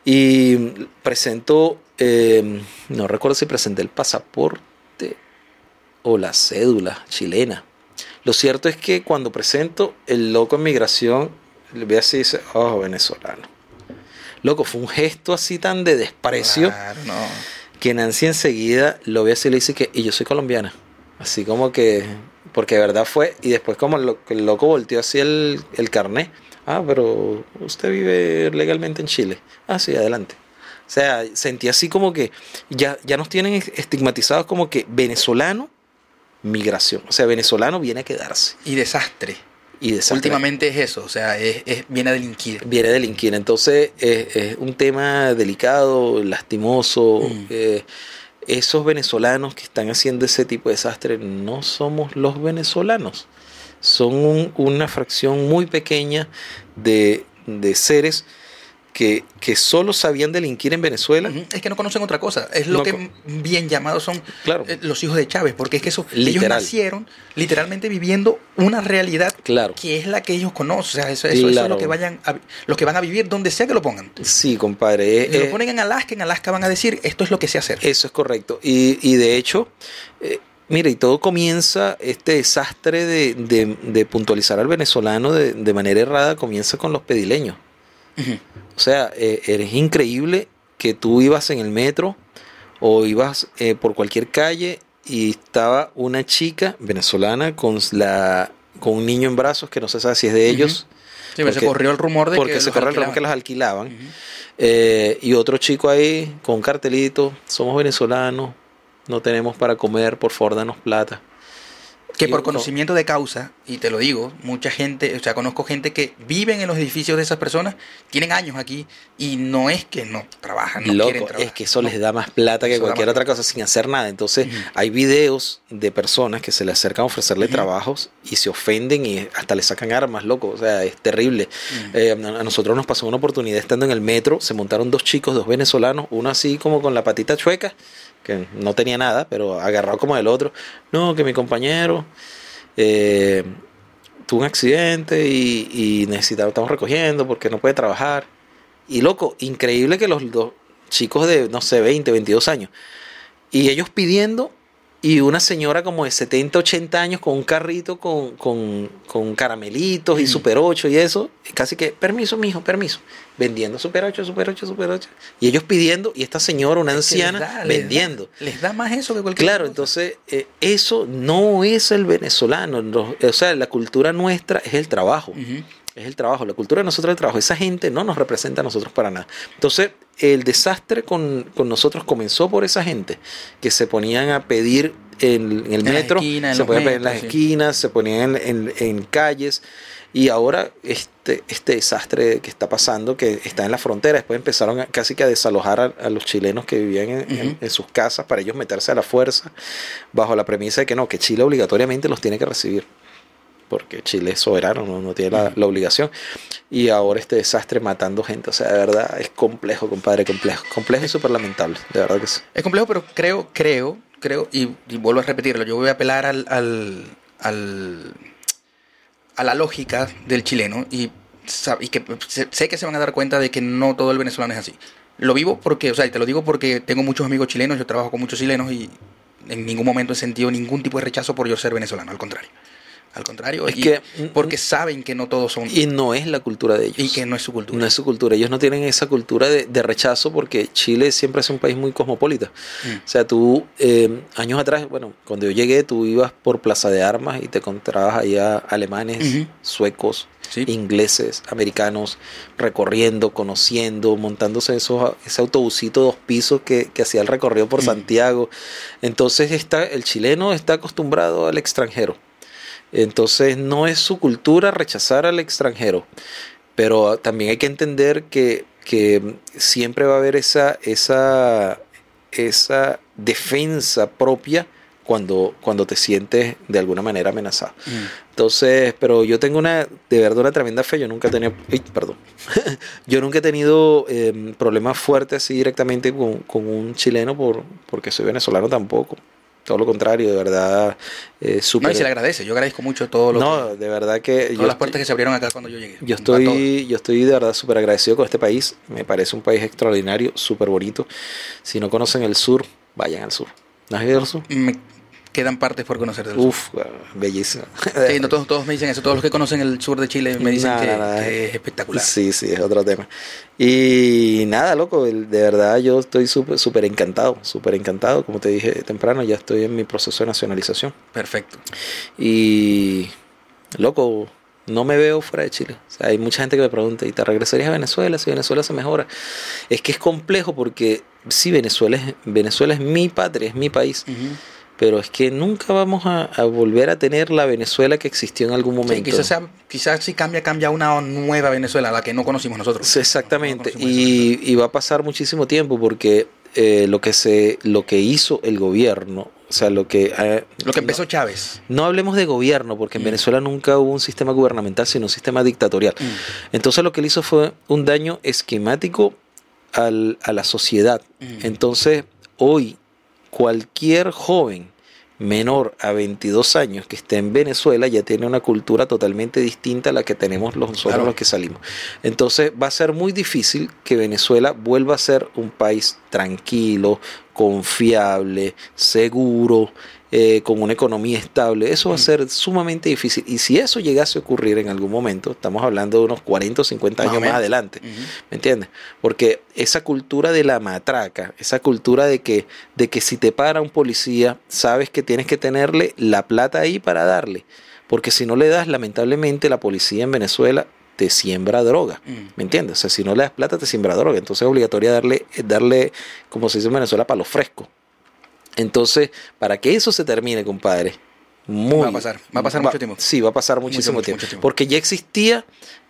y presento, eh, no recuerdo si presenté el pasaporte o la cédula chilena. Lo cierto es que cuando presento el loco en migración, le ve así y dice, oh, venezolano. Loco, fue un gesto así tan de desprecio Claro, no. que Nancy enseguida lo ve así y le dice que, y yo soy colombiana. Así como que, porque de verdad fue, y después como el, lo- el loco volteó así el, el carnet. Ah, pero usted vive legalmente en Chile. Ah, sí, adelante. O sea, sentí así como que ya, ya nos tienen estigmatizados como que venezolano, migración. O sea, venezolano viene a quedarse. Y desastre. Y desastre. Últimamente es eso, o sea, es, es- viene a delinquir. Viene a delinquir. Entonces es, es un tema delicado, lastimoso. Mm. Eh, esos venezolanos que están haciendo ese tipo de desastre no somos los venezolanos. Son un- una fracción muy pequeña de, de seres que, que solo sabían delinquir en Venezuela. Es que no conocen otra cosa. Es lo No que bien llamados son Claro. eh, los hijos de Chávez, porque es que eso, ellos nacieron literalmente viviendo una realidad Claro. que es la que ellos conocen. O sea, eso, eso- eso es lo que vayan a, los que van a vivir donde sea que lo pongan. Sí, compadre. Si eh, lo ponen en Alaska, en Alaska van a decir, esto es lo que sé hacer. Eso es correcto. Y, y de hecho, eh, mira, y todo comienza, este desastre de, de- de puntualizar al venezolano de, de manera errada, comienza con los pedileños. O sea, eh, eres increíble que tú ibas en el metro o ibas eh, por cualquier calle y estaba una chica venezolana con, la, con un niño en brazos que no se sabe si es de ellos. Sí, pero se Porque- corrió el rumor de porque que se corre el rumor que alquilaban. los alquilaban. Eh, y otro chico ahí con un cartelito, somos venezolanos, no tenemos para comer, por favor danos plata. Que Y por no- conocimiento de causa, y te lo digo, mucha gente, o sea, conozco gente que viven en los edificios de esas personas, tienen años aquí, y no es que no trabajan, no quieren trabajar. es que eso No. les da más plata que Eso cualquier otra cosa sin hacer nada. Entonces, hay videos de personas que se le acercan a ofrecerle trabajos y se ofenden y hasta le sacan armas, loco. O sea, es terrible. Eh, a nosotros nos pasó una oportunidad estando en el metro, se montaron dos chicos, dos venezolanos, uno así como con la patita chueca, que no tenía nada, pero agarrado como del otro. No, que mi compañero eh, tuvo un accidente y, y necesitaba, estamos recogiendo porque no puede trabajar. Y loco, increíble que los dos chicos de, no sé, 20, 22 años, y ellos pidiendo, y una señora como de 70, 80 años con un carrito con, con, con caramelitos y Mm. Super 8 y eso, casi que, permiso, mijo, permiso, vendiendo Super 8, Super 8, Super 8, y ellos pidiendo, y esta señora, una Es que les anciana, da- les da- vendiendo. Les da más eso que cualquier Claro, cosa. entonces eh, eso no es el venezolano. o sea, la cultura nuestra es el trabajo. Ujú. Es el trabajo. La cultura de nosotros es el trabajo. Esa gente no nos representa a nosotros para nada. Entonces, el desastre con, con nosotros comenzó por esa gente que se ponían a pedir en, en el En metro, esquinas, se ponían a pedir en las metros, sí. esquinas, se ponían en, en- calles. Y ahora este, este desastre que está pasando, que está en la frontera, después empezaron a- casi que a desalojar a, a los chilenos que vivían en sus casas para ellos meterse a la fuerza, bajo la premisa de que no, que Chile obligatoriamente los tiene que recibir porque Chile es soberano, no, no tiene la, la obligación. Y ahora este desastre matando gente, o sea, de verdad es complejo, compadre, complejo. Complejo y súper lamentable, de verdad que sí. Es complejo, pero creo, creo, creo, y, y vuelvo a repetirlo, yo voy a apelar al, al, al- a la lógica del chileno y, y que sé que se van a dar cuenta de que no todo el venezolano es así. Lo vivo porque, o sea, y te lo digo porque tengo muchos amigos chilenos, yo trabajo con muchos chilenos y en ningún momento he sentido ningún tipo de rechazo por yo ser venezolano, al contrario. Al contrario, Es que- porque saben que no todos son Y no es la cultura de ellos. y que no es su cultura. No es su cultura. Ellos no tienen esa cultura de, de rechazo porque Chile siempre es un país muy cosmopolita. Mm. O sea, tú, eh, años atrás, bueno, cuando yo llegué, tú ibas por Plaza de Armas y te encontrabas allá alemanes, suecos, Sí. ingleses, americanos, recorriendo, conociendo, montándose esos, ese autobusito dos pisos que, que hacía el recorrido por Mm. Santiago. Entonces está, el chileno está acostumbrado al extranjero. Entonces no es su cultura rechazar al extranjero. Pero también hay que entender que, que siempre va a haber esa, esa, esa defensa propia cuando, cuando te sientes de alguna manera amenazado. Mm. Entonces, pero yo tengo una, de verdad, una tremenda fe. Yo nunca he tenido, ¡ay, perdón. yo nunca he tenido eh, problemas fuertes así directamente con, con un chileno por, porque soy venezolano tampoco. Todo lo contrario, de verdad, eh, No, súper. y se le agradece. Yo agradezco mucho todo lo No, que, de verdad que todas yo las puertas que se abrieron acá cuando yo llegué. yo estoy, yo estoy de verdad súper agradecido con este país. Me parece un país extraordinario, súper bonito. Si no conocen el sur, vayan al sur. ¿No has ido al sur? Me quedan partes por conocer del sur. Uf, bellísimo. Sí, no, todos, todos me dicen eso. Todos los que conocen el sur de Chile me dicen que, que es espectacular. Sí, sí, es otro tema. Y nada, loco, de verdad yo estoy súper súper encantado, súper encantado. Como te dije temprano, ya estoy en mi proceso de nacionalización. Perfecto. Y, loco, no me veo fuera de Chile. O sea, hay mucha gente que me pregunta, ¿y te regresarías a Venezuela si Venezuela se mejora? Es que es complejo porque sí, Venezuela es, Venezuela es mi patria, es mi país. Ujú. Pero es que nunca vamos a, a volver a tener la Venezuela que existió en algún momento. Sí, quizás, sea- quizás si cambia, cambia una nueva Venezuela, la que no conocimos nosotros. Sí, Exactamente. No conocimos. Y, y va a pasar muchísimo tiempo porque eh, lo que se, lo que hizo el gobierno, o sea, lo que eh, Lo que empezó Chávez. no, hablemos de gobierno, porque en Mm. Venezuela nunca hubo un sistema gubernamental, sino un sistema dictatorial. Entonces lo que él hizo fue un daño esquemático al- a la sociedad. Mm. Entonces, hoy, cualquier joven menor a 22 años que esté en Venezuela ya tiene una cultura totalmente distinta a la que tenemos los- nosotros Claro. los que salimos. Entonces va a ser muy difícil que Venezuela vuelva a ser un país tranquilo, confiable, seguro, eh, con una economía estable. Eso va a Mm. ser sumamente difícil. Y si eso llegase a ocurrir en algún momento, estamos hablando de unos 40 o 50 Más o años más adelante. ¿Me entiendes? Porque esa cultura de la matraca, esa cultura de que, de que si te para un policía, sabes que tienes que tenerle la plata ahí para darle. Porque si no le das, lamentablemente, la policía en Venezuela te siembra droga. Mm. ¿Me entiendes? O sea, si no le das plata, te siembra droga. Entonces es obligatorio darle, darle como se dice en Venezuela, palo fresco. Entonces, para que eso se termine, compadre, muy, Va a pasar, va a pasar mucho tiempo. Sí, va a pasar muchísimo mucho, tiempo. mucho tiempo. Porque ya existía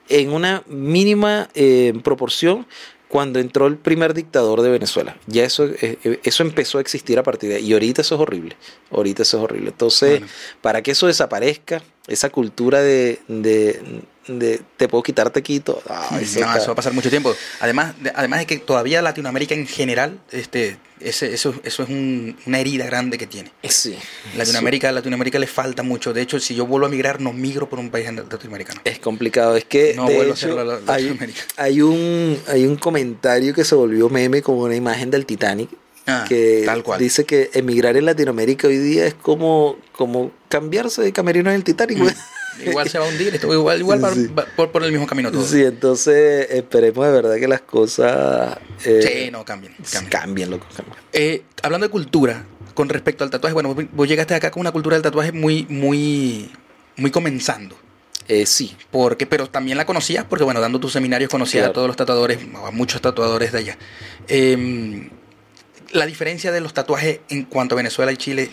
en una mínima eh, proporción cuando entró el primer dictador de Venezuela. Ya eso, eh, eh, eso empezó a existir a partir de ahí. Y ahorita eso es horrible. Ahorita eso es horrible. Entonces, Bueno. para que eso desaparezca, esa cultura de, de, de te puedo quitar, te quito. eso No, está- eso va a pasar mucho tiempo. Además de, además de que todavía Latinoamérica en general, este, ese, eso, eso es un- una herida grande que tiene. Sí. Latinoamérica, Latinoamérica le falta mucho. De hecho, si yo vuelvo a migrar, no migro por un país latinoamericano. Es complicado, es que No de vuelvo a hacerlo a hay, Latinoamérica. hay un hay un comentario que se volvió meme como una imagen del Titanic Ah, que tal cual. dice que emigrar en Latinoamérica hoy día es como como cambiarse de camerino en el Titanic. güey. Igual se va a hundir, esto, igual, igual va- Sí. va por, por el mismo camino todo. Sí, entonces esperemos de verdad que las cosas eh, Sí, no, cambien. cambien. cambien, loco, cambien. Eh, hablando de cultura, con respecto al tatuaje, bueno, vos- vos llegaste acá con una cultura del tatuaje muy, muy, muy comenzando. Eh, sí, Porque, pero también la conocías porque, bueno, dando tus seminarios conocías Claro. a todos los tatuadores, a muchos tatuadores de allá. Eh, la diferencia de los tatuajes en cuanto a Venezuela y Chile,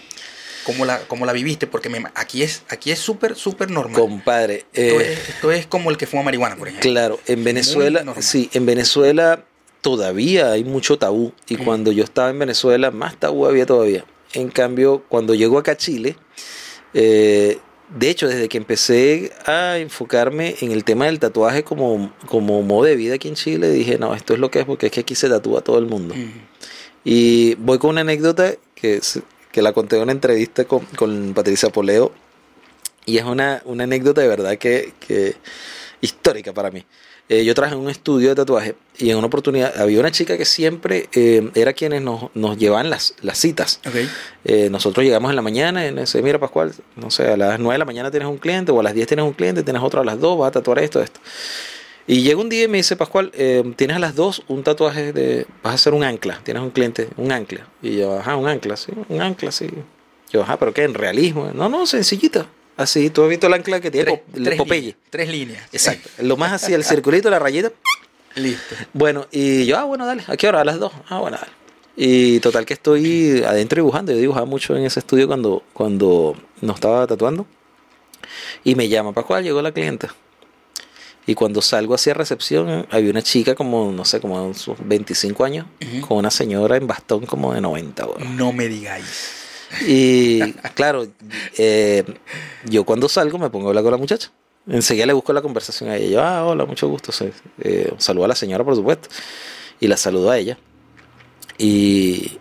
¿cómo la, cómo la viviste? Porque me- aquí es aquí es súper, súper normal. compadre. esto, eh, es, esto es como el que fuma marihuana, por ejemplo. Claro, en Venezuela, sí, en Venezuela todavía hay mucho tabú y Mm. cuando yo estaba en Venezuela más tabú había todavía. En cambio, cuando llego acá a Chile, eh, de hecho, desde que empecé a enfocarme en el tema del tatuaje como, como modo de vida aquí en Chile, dije, no, esto es lo que es porque es que aquí se tatúa todo el mundo. Mm. Y voy con una anécdota que, que la conté en una entrevista con, con Patricia Poleo. Y es una, una anécdota de verdad que, que histórica para mí. Eh, yo trabajé en un estudio de tatuaje y en una oportunidad había una chica que siempre eh, era quienes nos, nos llevaban las, las citas. Eh, nosotros llegamos en la mañana y nos dice, mira Pascual, no sé, a las 9 de la mañana tienes un cliente o a las 10 tienes un cliente, tienes otro a las 2, vas a tatuar esto, esto. Y llega un día y me dice, Pascual, eh, tienes a las 2 un tatuaje de, vas a hacer un ancla, tienes un cliente, un ancla. Y yo, ajá, un ancla, sí, un ancla, sí. Yo, ajá, pero ¿qué? ¿En realismo? No, no, sencillita. Así, tú has visto el ancla que tiene Tres, Popeye. líneas, tres líneas. Exacto. Lo más así, el circulito, la rayita. Listo. Bueno, y yo, ah, bueno, dale, ¿a qué hora? A las 2. Ah, bueno, dale. Y total que estoy adentro dibujando. Yo dibujaba mucho en ese estudio cuando, cuando nos estaba tatuando. Y me llama, Pascual, llegó la clienta. Y cuando salgo hacia recepción, había una chica como, no sé, como de sus 25 años, con una señora en bastón como de 90. weón. No me digáis. Y claro, eh, yo cuando salgo me pongo a hablar con la muchacha. Enseguida le busco la conversación a ella. Yo, ah, hola, mucho gusto. Eh, saludo a la señora, por supuesto. Y la saludo a ella. Y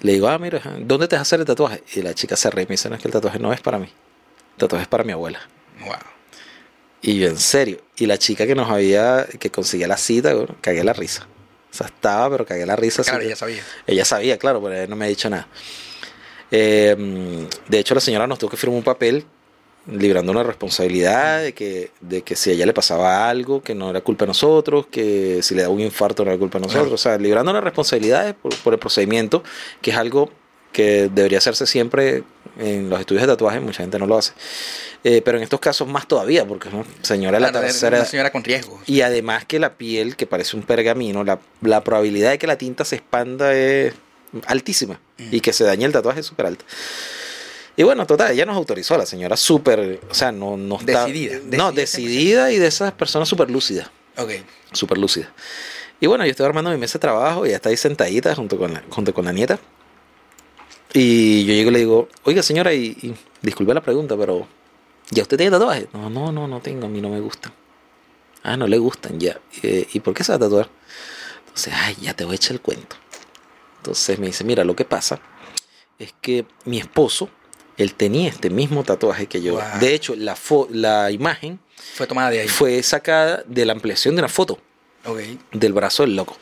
le digo, ah, mira, ¿dónde te vas a hacer el tatuaje? Y la chica se ríe y me dice, no, es que el tatuaje no es para mí. El tatuaje es para mi abuela. Wow. Y yo, en serio. Y la chica que nos había, que conseguía la cita, bueno, cagué la risa. O sea, estaba, pero cagué la risa. Claro, ya sabía. ella sabía, claro, pero ella no me ha dicho nada. Eh, de hecho, la señora nos tuvo que firmar un papel librando una responsabilidad de que, de que si a ella le pasaba algo, que no era culpa de nosotros, que si le daba un infarto no era culpa de nosotros. O sea, librando una responsabilidad por, por el procedimiento, que es algo que debería hacerse siempre en los estudios de tatuaje, mucha gente no lo hace. Eh, pero en estos casos más todavía, porque es una señora la tercera Una señora con riesgos. y además que la piel, que parece un pergamino, la, la probabilidad de que la tinta se expanda es altísima y que se dañe el tatuaje es súper alta. Y bueno, total, ella nos autorizó, la señora súper, o sea, no, no está... Decidida, No, decidida decidida y de esas personas súper lúcidas, Ok. súper lúcidas. Y bueno, yo estoy armando mi mesa de trabajo y ella está ahí sentadita junto con la, junto con la nieta. Y yo llego y le digo, oiga señora, y, y disculpe la pregunta, pero ¿ya usted tiene tatuaje? No, no, no, no tengo, a mí no me gustan. Ah, no le gustan, ya. Eh, ¿Y por qué se va a tatuar? Entonces, ay, ya te voy a echar el cuento. Entonces me dice, mira, lo que pasa es que mi esposo, él tenía este mismo tatuaje que yo. Wow. De hecho, la, fo- la imagen Fue tomada de ahí. fue sacada de la ampliación de una foto Ok. del brazo del loco.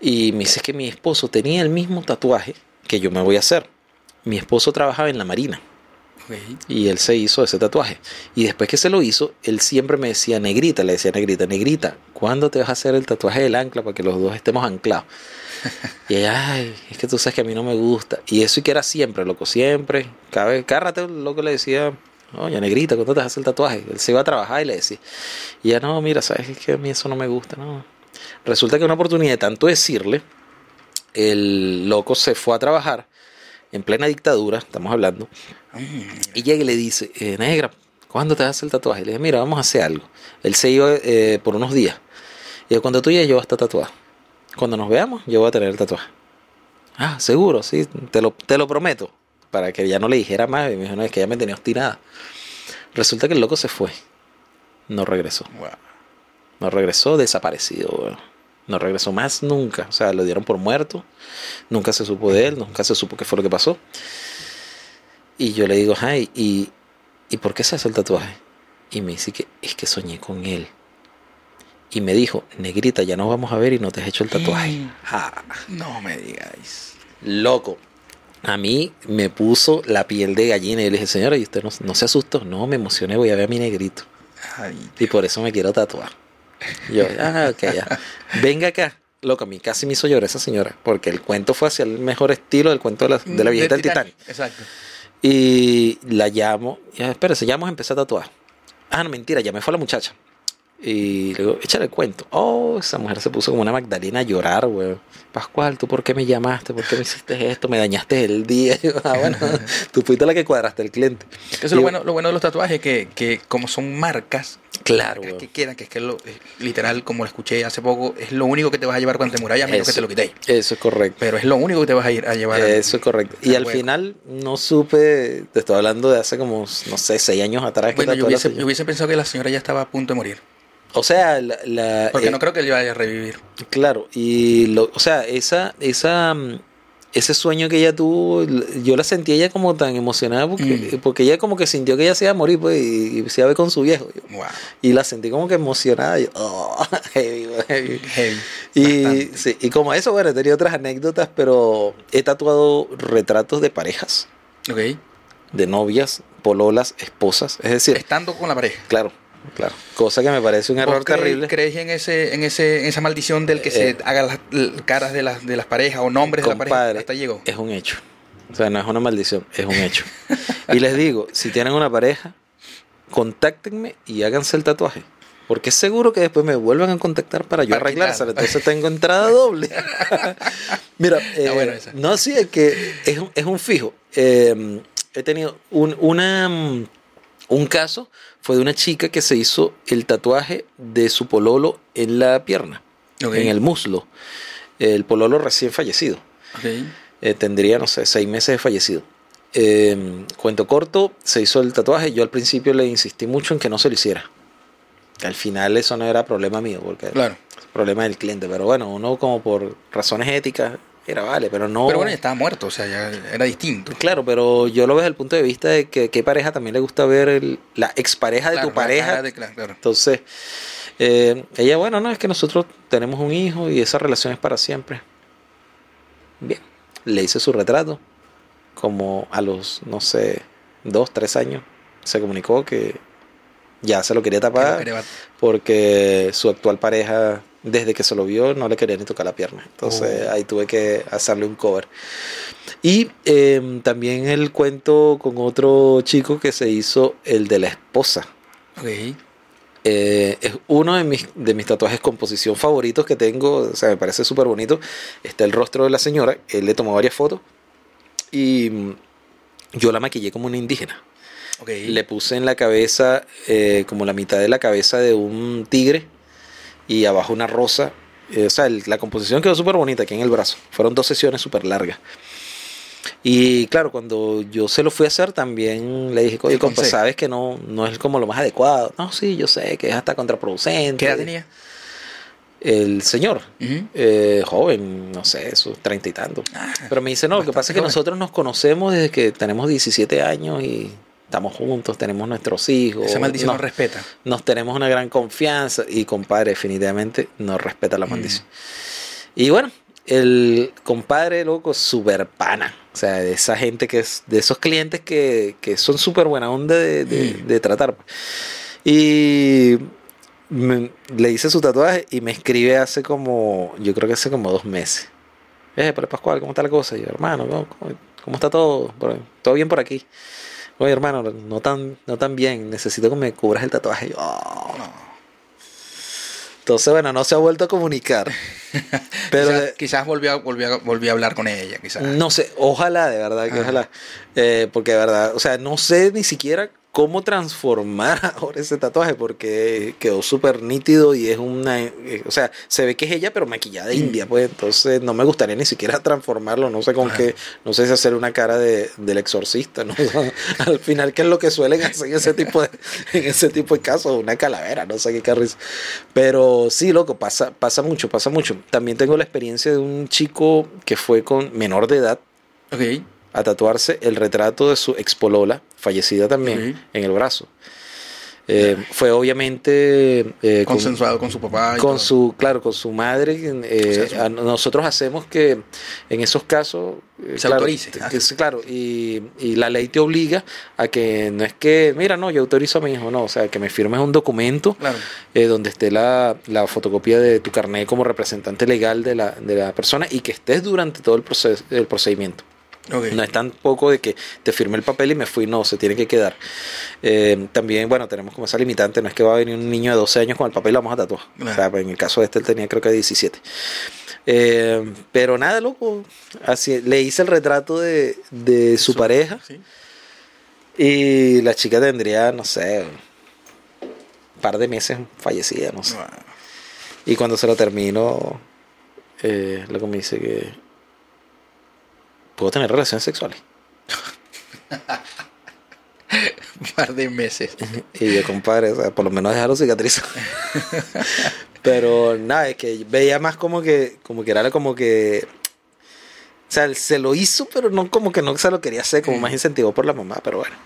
Y me dice que mi esposo tenía el mismo tatuaje que yo me voy a hacer. Mi esposo trabajaba en la marina y él se hizo ese tatuaje. Y después que se lo hizo, él siempre me decía, negrita, le decía negrita, negrita, ¿cuándo te vas a hacer el tatuaje del ancla para que los dos estemos anclados? Y ella, ay, es que tú sabes que a mí no me gusta. Y eso y que era siempre, loco, siempre. Cada, vez, cada rato el loco le decía, oye, negrita, ¿cuándo te vas a hacer el tatuaje? Él se iba a trabajar y le decía. Y ella, no, mira, sabes es que a mí eso no me gusta, no. Resulta que una oportunidad de tanto decirle, el loco se fue a trabajar en plena dictadura, estamos hablando, y llega y le dice, eh, negra, ¿cuándo te hacer el tatuaje? Le dije, mira, vamos a hacer algo. Él se iba eh, por unos días. Y yo, cuando tú llegues, yo voy a estar tatuado. Cuando nos veamos, yo voy a tener el tatuaje. Ah, seguro, sí, te lo, te lo prometo. Para que ya no le dijera más. Y me dijo, no, es que ya me tenía obstinada. Resulta que el loco se fue. No regresó. No regresó desaparecido. No regresó más nunca. O sea, lo dieron por muerto. Nunca se supo de él, nunca se supo qué fue lo que pasó. Y yo le digo, ay, ¿y, ¿y por qué se hace el tatuaje? Y me dice que es que soñé con él. Y me dijo, negrita, ya nos vamos a ver y no te has hecho el tatuaje. Mm. Ah, No me digáis. loco. A mí me puso la piel de gallina y le dije, señora, ¿y usted no, no se asustó? No, me emocioné, voy a ver a mi negrito. Ay, Y por eso me quiero tatuar. Yo, ah, ok, ya. Venga acá. Loco, a mí casi me hizo llorar esa señora, porque el cuento fue hacia el mejor estilo del cuento de la, de la viejita del Titanic. Exacto. Y la llamo, ya, espérese, ya vamos a empezar a tatuar. Ah, no, mentira, ya me fue la muchacha. Y le digo, échale el cuento. Oh, esa mujer se puso como una Magdalena a llorar, güey. Pascual, ¿tú por qué me llamaste? ¿Por qué me hiciste esto? Me dañaste el día. Y yo, ah, bueno, tú fuiste la que cuadraste el cliente. Eso es Y lo bueno, lo bueno de los tatuajes, que, que como son marcas, Claro, que quedan, que es que lo, eh, literal, como lo escuché hace poco, es lo único que te vas a llevar cuando te murallas, a menos que te lo quitéis. Eso es correcto. Pero es lo único que te vas a ir a llevar. Eso es correcto. Y al hueco. final no supe, te estoy hablando de hace como, no sé, seis años atrás. Bueno, yo hubiese, yo hubiese pensado que la señora ya estaba a punto de morir. O sea, la, la- Porque eh, no creo que él vaya a revivir. claro, y lo, o sea, esa, esa, mm, ese sueño que ella tuvo, yo la sentí ella como tan emocionada porque, Mm. porque ella como que sintió que ella se iba a morir pues, y, y se iba a ver con su viejo. Wow. Y la sentí como que emocionada. Yo, oh, heavy, heavy. Heavy. Y, sí, y como eso, bueno, he tenido otras anécdotas, pero he tatuado retratos de parejas. Ok. de novias, pololas, esposas. Es decir, Estando con la pareja. claro, claro. Cosa que me parece un error ¿Vos crees- terrible. ¿Crees en ese, en ese, en esa maldición del que Eh, se haga las caras de las, de las parejas o nombres de la pareja? Hasta llegó. Es un hecho. O sea, no es una maldición, es un hecho. y les digo, si tienen una pareja, contáctenme y háganse el tatuaje. Porque es seguro que después me vuelvan a contactar para yo arreglárselo. Entonces tengo entrada doble. Mira, eh, buena esa. no, sí, es que es un, es un fijo. Eh, he tenido un, una, mm, un caso, fue de una chica que se hizo el tatuaje de su pololo en la pierna, en el muslo. El pololo recién fallecido. Eh, tendría, no sé, seis meses de fallecido. Eh, cuento corto, se hizo el tatuaje. Yo al principio le insistí mucho en que no se lo hiciera. Al final eso no era problema mío, porque Claro. es problema del cliente. Pero bueno, uno como por razones éticas, era vale, pero no... Pero bueno, estaba muerto, o sea, ya era distinto. Claro, pero yo lo veo desde el punto de vista de que qué pareja también le gusta ver el- la expareja de Claro, tu pareja. de- claro, claro. Entonces, eh, ella, bueno, no, es que nosotros tenemos un hijo y esa relación es para siempre. Bien, le hice su retrato como a los, no sé, dos, tres años, se comunicó que ya se lo quería tapar porque su actual pareja, desde que se lo vio, no le quería ni tocar la pierna. Entonces Oh. ahí tuve que hacerle un cover. Y eh, también el cuento con otro chico que se hizo el de la esposa. Ok. Eh, es uno de mis, de mis tatuajes composición favoritos que tengo. O sea, me parece súper bonito. Está el rostro de la señora. Él le tomó varias fotos. Y mm, yo la maquillé como una indígena. Ok. Le puse en la cabeza, eh, como la mitad de la cabeza de un tigre. Y abajo una rosa. Eh, o sea, el- la composición quedó súper bonita aquí en el brazo. Fueron dos sesiones súper largas. Y claro, cuando yo se lo fui a hacer, también le dije, oye, compa, sabes que no, no es como lo más adecuado. No, sí, yo sé que es hasta contraproducente. ¿Qué edad tenía? El señor, Ujú. eh, joven, no sé, sus treinta y tantos. Ah, Pero me dice, no, lo que pasa es que joven. nosotros nos conocemos desde que tenemos 17 años y estamos juntos, tenemos nuestros hijos. Esa maldición no nos, respeta. nos tenemos una gran confianza y compadre definitivamente no respeta la Mm. maldición. Y bueno, el compadre loco súper pana. O sea, de esa gente que es, de esos clientes que, que son súper buena onda de, de- Mm. de tratar. Y me- le hice su tatuaje y me escribe hace como, yo creo que hace como dos meses. Eh, pero Pascual, ¿cómo está la cosa? Y yo, hermano, ¿cómo, cómo- está todo? ¿Todo bien por aquí? Oye, hermano, no tan, no tan bien. Necesito que me cubras el tatuaje. Yo, "Oh". No. Entonces, bueno, no se ha vuelto a comunicar. Pero quizás, quizás volvió, a- volvió, a- volvió a hablar con ella, quizás. no sé, ojalá, de verdad que ojalá. Eh, porque de verdad, o sea, no sé ni siquiera cómo transformar ahora ese tatuaje porque quedó súper nítido y es una, eh, o sea, se ve que es ella pero maquillada de india, pues entonces no me gustaría ni siquiera transformarlo, no sé con Ajá. qué, no sé si hacer una cara de, del exorcista, ¿no? Al final, ¿qué es lo que suelen hacer en ese tipo de, en ese tipo de casos? Una calavera, no sé qué carrizo. Pero sí, loco, pasa, pasa mucho, pasa mucho. También tengo la experiencia de un chico que fue con menor de edad Ok. A tatuarse el retrato de su expolola, fallecida también, en el brazo. Eh, fue obviamente eh, con- Consensuado con su papá. y con todo. su, claro, con su madre. eh, O sea, su- a- nosotros hacemos que en esos casos Se claro, autorice. que claro, y, y la ley te obliga a que no es que, mira, no, yo autorizo a mi hijo, no, o sea, que me firmes un documento Claro. eh, donde esté la, la fotocopia de tu carnet como representante legal de la, de la persona y que estés durante todo el, proceso, el procedimiento. No es tampoco de que te firme el papel y me fui, no, se tiene que quedar. Eh, también, bueno, tenemos como esa limitante, no es que va a venir un niño de 12 años con el papel y lo vamos a tatuar. O sea, pues, en el caso de este él tenía creo que 17. Eh, pero nada, loco, así, le hice el retrato de, de su, pareja Sí. y la chica tendría, no sé, un par de meses fallecida, no sé. Wow. Y cuando se lo termino, eh, luego me dice que puedo tener relaciones sexuales. Un par de meses. Y yo, compadre, o sea, por lo menos dejarlo cicatrizado. Pero nada, es que veía más como que, como que era como que. O sea, él se lo hizo, pero no como que no se lo quería hacer, como más incentivó por la mamá, pero bueno.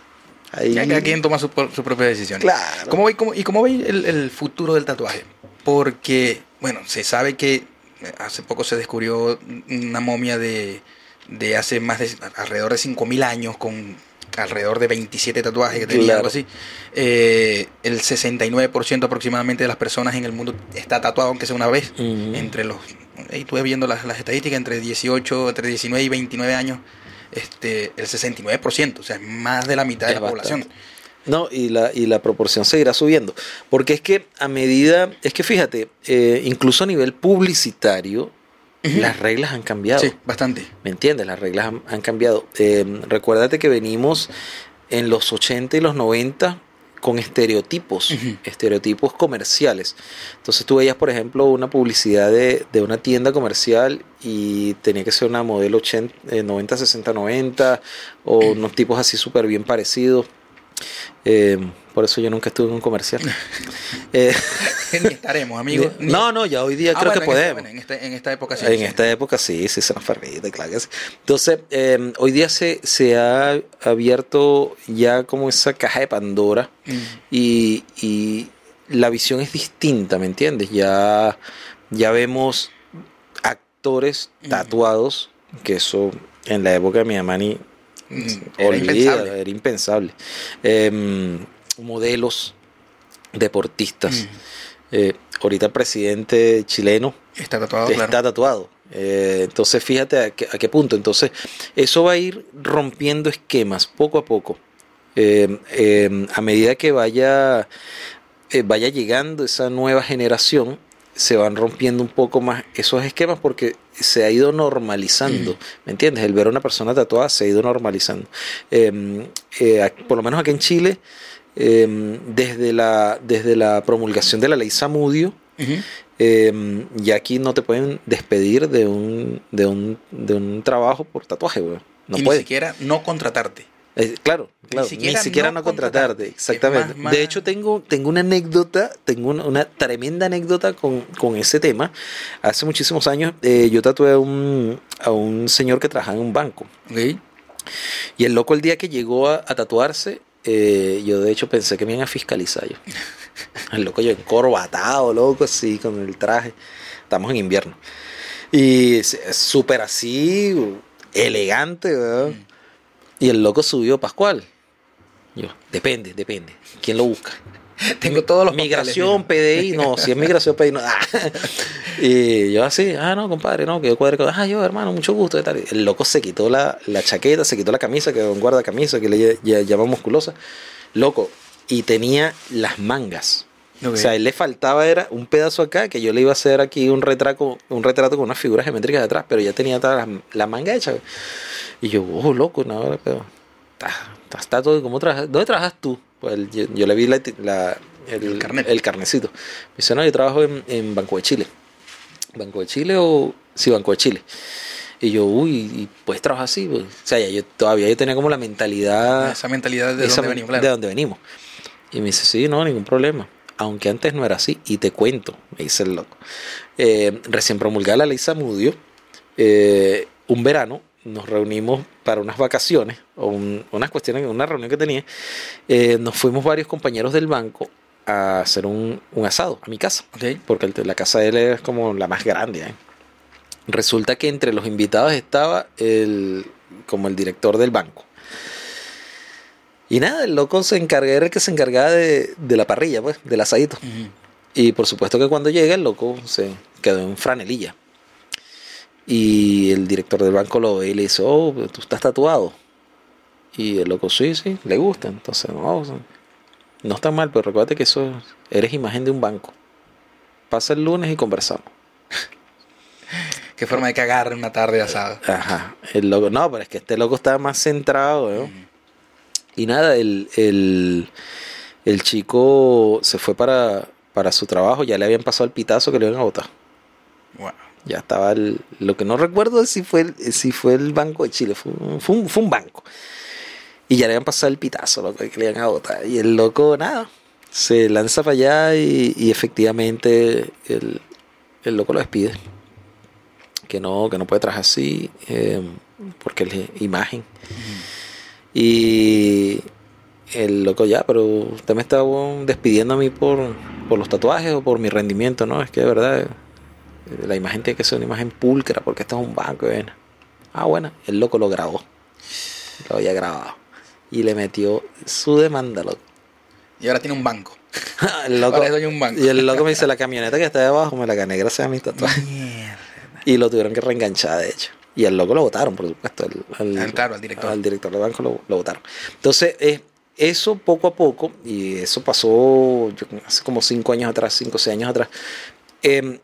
Ahí. Ya cada quien toma su, su propia decisión. Claro. ¿Cómo ve, cómo- ¿Y cómo ve el, el futuro del tatuaje? Porque, bueno, se sabe que eh, hace poco se descubrió una momia de, de hace más de alrededor de 5.000 años con alrededor de 27 tatuajes que tenía, Claro. algo así. Eh, el 69% aproximadamente de las personas en el mundo está tatuado, aunque sea una vez. Entre los... Ahí estuve viendo las, las estadísticas, entre 18, entre 19 y 29 años, este, el 69%, o sea, es más de la mitad de la población. No, y la, y la proporción seguirá subiendo. Porque es que a medida, es que fíjate, eh, incluso a nivel publicitario, Las reglas han cambiado. Sí, bastante. ¿Me entiendes? Las reglas han, han cambiado. Eh, recuérdate que venimos en los 80 y los 90 con estereotipos, estereotipos comerciales. Entonces tú veías, por ejemplo, una publicidad de, de una tienda comercial y tenía que ser una modelo 80, eh, 90, 60, 90 o unos tipos así súper bien parecidos. Eh, por eso yo nunca estuve en un comercial. Eh, Ni estaremos, amigos. ni- no, no, ya hoy día Ah, creo bueno, que en esta- podemos. bueno, En, esta, en esta época sí. En sí. esta época sí, sí se nos permite, claro que sí. Entonces, eh, hoy día se, se ha abierto ya como esa caja de Pandora Mm. y, y la visión es distinta, ¿me entiendes? Ya, ya vemos actores Mm. tatuados, que eso en la época de mi mamá ni, era Olvida, impensable. era impensable. Em, modelos, deportistas. Mm. Eh, ahorita el presidente chileno Está tatuado, está claro. tatuado. Eh, entonces, fíjate a qué, a qué punto. Entonces, eso va a ir rompiendo esquemas poco a poco. Eh, eh, a medida que vaya, eh, vaya llegando esa nueva generación, se van rompiendo un poco más esos esquemas porque se ha ido normalizando. ¿Me entiendes? El ver a una persona tatuada se ha ido normalizando. Eh, eh, por lo menos aquí en Chile, eh, desde, la, desde la promulgación de la ley Samudio, Ujú. eh, ya aquí no te pueden despedir de un, de un, de un trabajo por tatuaje, güey. No y ni siquiera no contratarte. Eh, claro, claro, ni siquiera siquiera, no no, contratarte, contratarte. exactamente. Más- De hecho, tengo, tengo una anécdota, tengo una, una tremenda anécdota con, con ese tema. Hace muchísimos años eh, yo tatué a un, a un señor que trabajaba en un banco. Y el loco el día que llegó a, a tatuarse, eh, yo de hecho pensé que me iban a fiscalizar yo. El loco yo encorbatado, loco, así, con el traje. Estamos en invierno. Y súper así, elegante, ¿verdad? Y el loco subió Pascual. Yo, depende, depende. ¿Quién lo busca? Tengo todos los Migración, PDI, no, si es migración, PDI, no. ah. Y yo así, ah, no, compadre, no, que yo cuadre ah, yo, hermano, mucho gusto. tal. El loco se quitó la, la chaqueta, se quitó la camisa, que es un guarda camisa, que le ll- ll- llama musculosa. Loco, y tenía las mangas. O sea, a él le faltaba era un pedazo acá, que yo le iba a hacer aquí un retrato, un retrato con unas figuras geométricas detrás, pero ya tenía toda la, la manga hecha. Y yo, oh, loco, no, pero está, está, todo como trabajas. ¿Dónde trabajas tú? Pues yo, yo le vi la, la- el, El carnet. el carnecito. Me dice, no, yo trabajo en, en Banco de Chile. ¿Banco de Chile o...? Sí, Banco de Chile. Y yo, uy, ¿y puedes trabajar así? Pues, o sea, ya yo todavía yo tenía como la mentalidad Esa mentalidad de esa donde men- venimos, claro. de donde venimos. Y me dice, sí, no, ningún problema. Aunque antes no era así. Y te cuento, me dice el loco. Eh, recién promulgada la ley Samudio, eh, un verano nos reunimos para unas vacaciones o un- unas cuestiones, una reunión que tenía. eh, nos fuimos varios compañeros del banco a hacer un, un asado a mi casa. Ok. Porque el- la casa de él es como la más grande. ¿eh? Resulta que entre los invitados estaba el, como el director del banco. Y nada, el loco se encarga, era el que se encargaba de, de la parrilla, pues, del asadito. Ujú. Y por supuesto que cuando llega, el loco se quedó en franelilla. Y el director del banco lo ve y le dice, oh, tú estás tatuado. Y el loco, sí, sí, le gusta. Entonces, no, no está mal, pero recuerda que eso eres imagen de un banco. Pasa el lunes y conversamos. Qué forma de cagar una tarde asada. Ajá, el loco, no, pero es que este loco estaba más centrado, ¿no? Y nada, el, el, el chico se fue para, para su trabajo, ya le habían pasado el pitazo que le iban a botar. Wow. Ya estaba el, lo que no recuerdo es si fue el, si fue el Banco de Chile, fue, un- fue, un, fue un banco. Y ya le habían pasado el pitazo, loco, que le iban a botar. Y el loco, nada, se lanza para allá y, y efectivamente el, el loco lo despide. Que no, que no puede trabajar así, eh, porque es imagen. Y el loco ya, pero usted me está weón, despidiendo a mí por, por los tatuajes o por mi rendimiento, ¿no? Es que de verdad la imagen tiene que ser una imagen pulcra porque esto es un banco. ¿ven? Ah, bueno, el loco lo grabó. Lo había grabado. Y le metió su demanda, loco. Y ahora tiene un banco. el loco Ahora de un banco. y el loco me dice, la camioneta que está debajo me la gané gracias a mis tatuajes. Mierda. Y lo tuvieron que reenganchar, de hecho. Y al loco lo votaron, por supuesto. al- Ah, claro, al director. Al director del banco lo, votaron. Entonces, eh, eso poco a poco, y eso pasó yo, hace como cinco años atrás, cinco o seis años atrás. eh,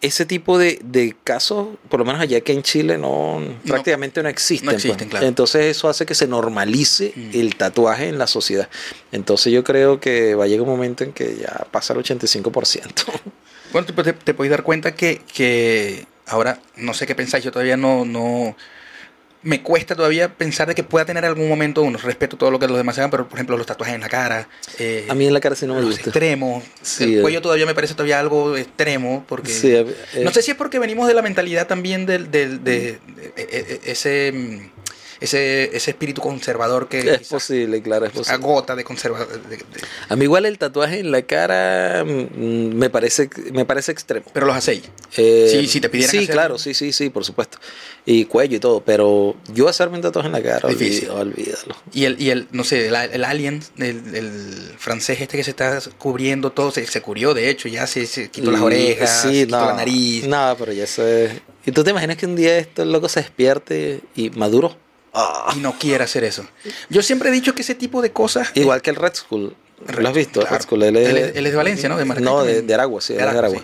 ese tipo de, de casos, por lo menos allá que en Chile, no, prácticamente no existen. no existen, pues. claro. Entonces eso hace que se normalice Mm. el tatuaje en la sociedad. Entonces yo creo que va a llegar un momento en que ya pasa el 85%. Bueno, te, te, te podéis dar cuenta que, que ahora, no sé qué pensáis, yo todavía no, no... Me cuesta todavía pensar de que pueda tener algún momento uno. Respeto todo lo que los demás hagan, pero por ejemplo los tatuajes en la cara. eh, a mí en la cara sí no me los gusta. extremos. Sí, el eh. cuello todavía me parece todavía algo extremo porque... Sí, eh, No sé si es porque venimos de la mentalidad también del, del- de, de- e- e- ese, mm, ese, ese espíritu conservador que Es posible, claro, es posible. agota de conservador. de- de- A mí igual el tatuaje en la cara mm, me parece, me parece extremo. pero los hacéis. Eh, Sí, si te pidieran Sí, hacerlo. claro, sí, sí, sí, por supuesto. Y cuello y todo, pero yo hacerme un tatuaje en la cara, Difícil. olvídalo, olvídalo. Y el, y el no sé, el, el alien, el, el francés este que se está cubriendo todo, se, se curió, de hecho, ya se, se quitó las orejas, sí, se quitó no, la nariz. No, pero ya eso es... ¿Y tú te imaginas que un día esto el loco se despierte y maduro? Ah. Y no quiere hacer eso. Yo siempre he dicho que ese tipo de cosas. Igual que el Red. Red ¿Lo has visto? claro. Red Skull, él es, Él es- él es de Valencia, ¿no? De Maracay No, de, Aragua, sí, De Aragua.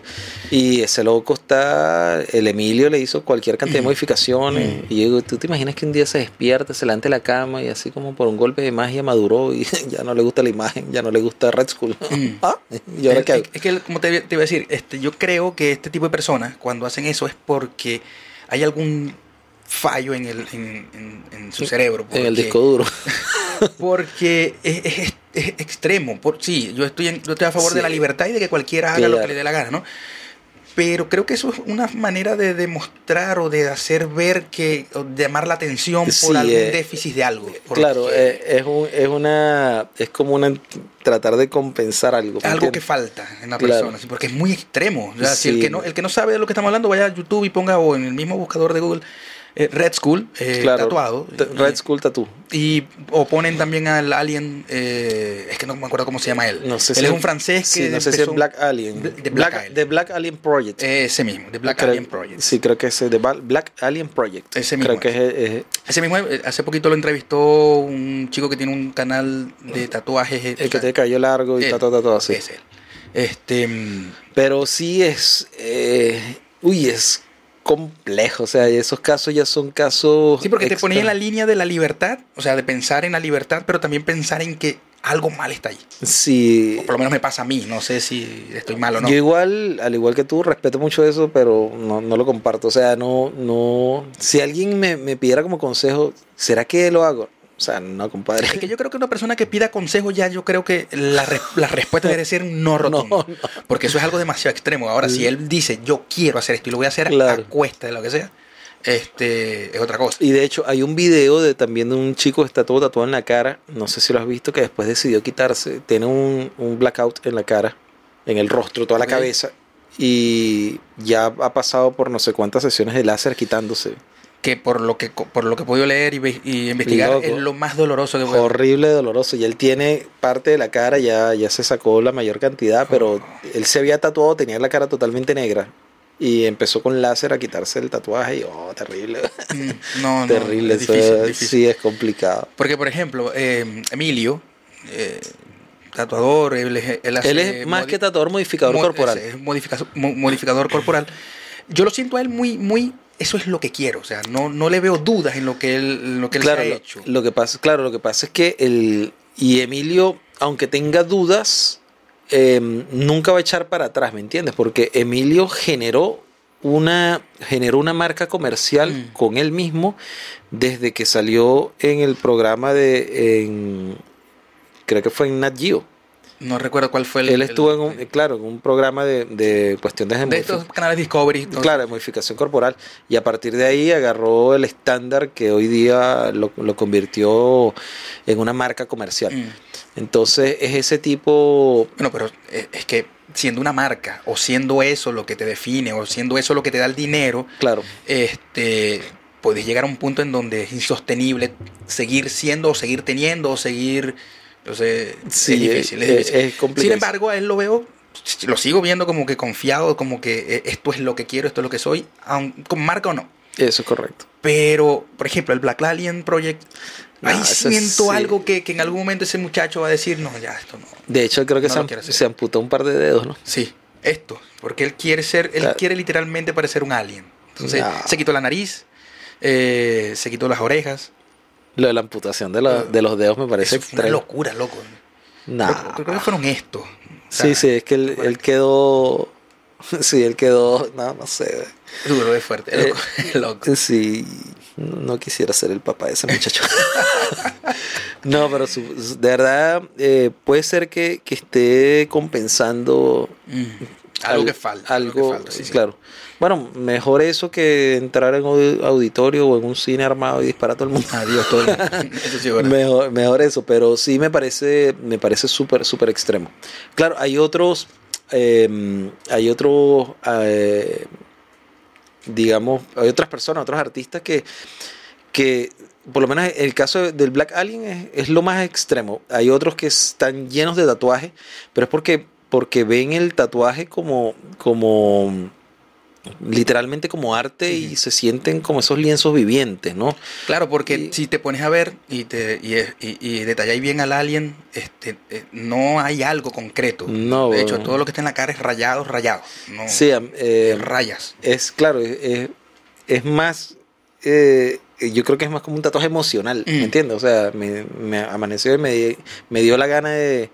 Y ese loco está. El Emilio le hizo cualquier cantidad de Mm. modificaciones. Mm. Y yo digo, ¿tú te imaginas que un día se despierta, se levanta de la cama y así como por un golpe de magia maduró y ya no le gusta la imagen, ya no le gusta Red Skull? Mm. ¿Ah? ¿Y ahora es, qué es- es que, como te, te iba a decir, este, yo creo que este tipo de personas, cuando hacen eso, es porque hay algún fallo en, el, en, en- en su cerebro. En el disco duro. Porque es, es- es extremo. Por, sí, yo estoy, en- yo estoy a favor Sí. de la libertad y de que cualquiera haga lo que le dé la gana, ¿no? Pero creo que eso es una manera de demostrar o de hacer ver que, o de llamar la atención Sí, por algún eh, déficit de algo. Por Claro, eh, es, un, es una. Es como una. Tratar de compensar algo. ¿me algo que falta en la Claro. persona, porque es muy extremo. O sea, si el Sí. que, no, el que no sabe de lo que estamos hablando, vaya a YouTube y ponga o en el mismo buscador de Google eh, Red School eh, Claro, tatuado. Red Skull Tattoo. Y o ponen también al alien, eh, es que no me acuerdo cómo se llama él. No sé él si es un francés sí, que no sé si es Black Alien. The- The Black. The Black Alien Project. Ese mismo, de Black Creo- Alien Project. Sí, creo que es de Ba- Black Alien Project. Ese mismo Creo que es, es- Ese mismo, hace poquito lo entrevistó un chico que tiene un canal de tatuajes. el que sea, te cayó largo y él. ta, ta, ta, ta, así. Es él. Este, mm, Pero sí es. uy, es complejo. O sea, esos casos ya son casos. sí, porque te ponía en la línea de la libertad, o sea, de pensar en la libertad, pero también pensar en que algo mal está ahí. Sí. O por lo menos me pasa a mí, no sé si estoy mal o no. Yo igual, al igual que tú, respeto mucho eso, pero no, no lo comparto. O sea, no, no. Si alguien me, me pidiera como consejo, ¿será que lo hago? O sea, no, compadre. Es que yo creo que una persona que pida consejo ya, yo creo que la, re- la respuesta debe ser un no rotundo. No, Porque eso es algo demasiado extremo. Ahora, si él dice, yo quiero hacer esto y lo voy a hacer Claro. a cuesta de lo que sea, este es otra cosa. Y de hecho, hay un video de también de un chico que está todo tatuado en la cara. No sé si lo has visto, que después decidió quitarse. Tiene un, un blackout en la cara, en el rostro, toda la cabeza. Y ya ha pasado por no sé cuántas sesiones de láser quitándose. Que por lo que por lo que he podido leer y, ve- y investigar Loco. es lo más doloroso que puede Horrible, doloroso. Y él tiene parte de la cara, ya, ya se sacó la mayor cantidad, pero él se había tatuado, tenía la cara totalmente negra. Y empezó con láser a quitarse el tatuaje y, oh, terrible. Mm, No, no, terrible. es difícil. Sí, es complicado. Porque, por ejemplo, eh, Emilio, eh, tatuador, él, es- él hace Él es más que tatuador modificador mo- corporal. es modifica- mo- modificador corporal. Yo lo siento a él muy, muy, eso es lo que quiero. O sea, no, no le veo dudas en lo que él, en lo que él claro, se ha lo, hecho. lo que pasa, claro, lo que pasa es que el y Emilio, aunque tenga dudas, eh, nunca va a echar para atrás, ¿me entiendes? Porque Emilio generó una generó una marca comercial Mm. con él mismo desde que salió en el programa de en- creo que fue en Nat Geo. No recuerdo cuál fue el. él estuvo el- en un, claro, en un programa de, de cuestiones de, de estos canales Discovery. Claro, de modificación corporal. Y a partir de ahí agarró el estándar que hoy día lo, lo convirtió en una marca comercial. Mm. Entonces es ese tipo... Bueno, pero eh, es que siendo una marca, o siendo eso lo que te define, o siendo eso lo que te da el dinero, Claro, este puedes llegar a un punto en donde es insostenible seguir siendo, o seguir teniendo, o seguir. Entonces, Sí, es difícil, es, es- difícil. es complicado. Sin embargo, a él lo veo, lo sigo viendo como que confiado, como que eh, esto es lo que quiero, esto es lo que soy, aun, con marca o no. eso es correcto. Pero, por ejemplo, el Black Alien Project, No, ahí siento sí. algo que, que en algún momento ese muchacho va a decir, no, ya, esto no. De hecho, creo que No se, se amputó un par de dedos, ¿no? Sí, esto, porque él quiere ser, él Claro. quiere literalmente parecer un alien. Entonces, No. se quitó la nariz, eh, se quitó las orejas. Lo de la amputación de, la- de los dedos me parece una extremo. locura, loco. Nah. Creo, creo que fueron estos. O sea, Sí, sí, es que él, él quedó... Sí, él quedó... No, no sé. Duro, es fuerte. Eh, Loco, loco. Sí, no quisiera ser el papá de ese muchacho. no, pero su- de verdad eh, puede ser que, que esté compensando Mm. Algo al- que falta, algo Algo, que falta, sí, sí. claro. Bueno, mejor eso que entrar en un auditorio o en un cine armado y disparar a todo el mundo. Adiós todo. el mundo. Eso sí, verdad. Mejor, mejor eso, pero sí me parece, me parece súper, súper extremo. Claro, hay otros, eh, hay otros, eh, digamos, hay otras personas, otros artistas que, que por lo menos el caso del Black Alien es, es lo más extremo. Hay otros que están llenos de tatuajes, pero es porque, porque ven el tatuaje como, como literalmente como arte y se sienten como esos lienzos vivientes, ¿no? Claro, porque Y- si te pones a ver y te y, y, y detalláis bien al alien, este, eh, no hay algo concreto. No, de hecho, todo lo que está en la cara es rayado, rayado. No, Sí, eh, rayas. es claro, es, más, eh, yo creo que es más como un tatuaje emocional, Mm. ¿me entiendes? O sea, me, me amaneció y me dio la gana de...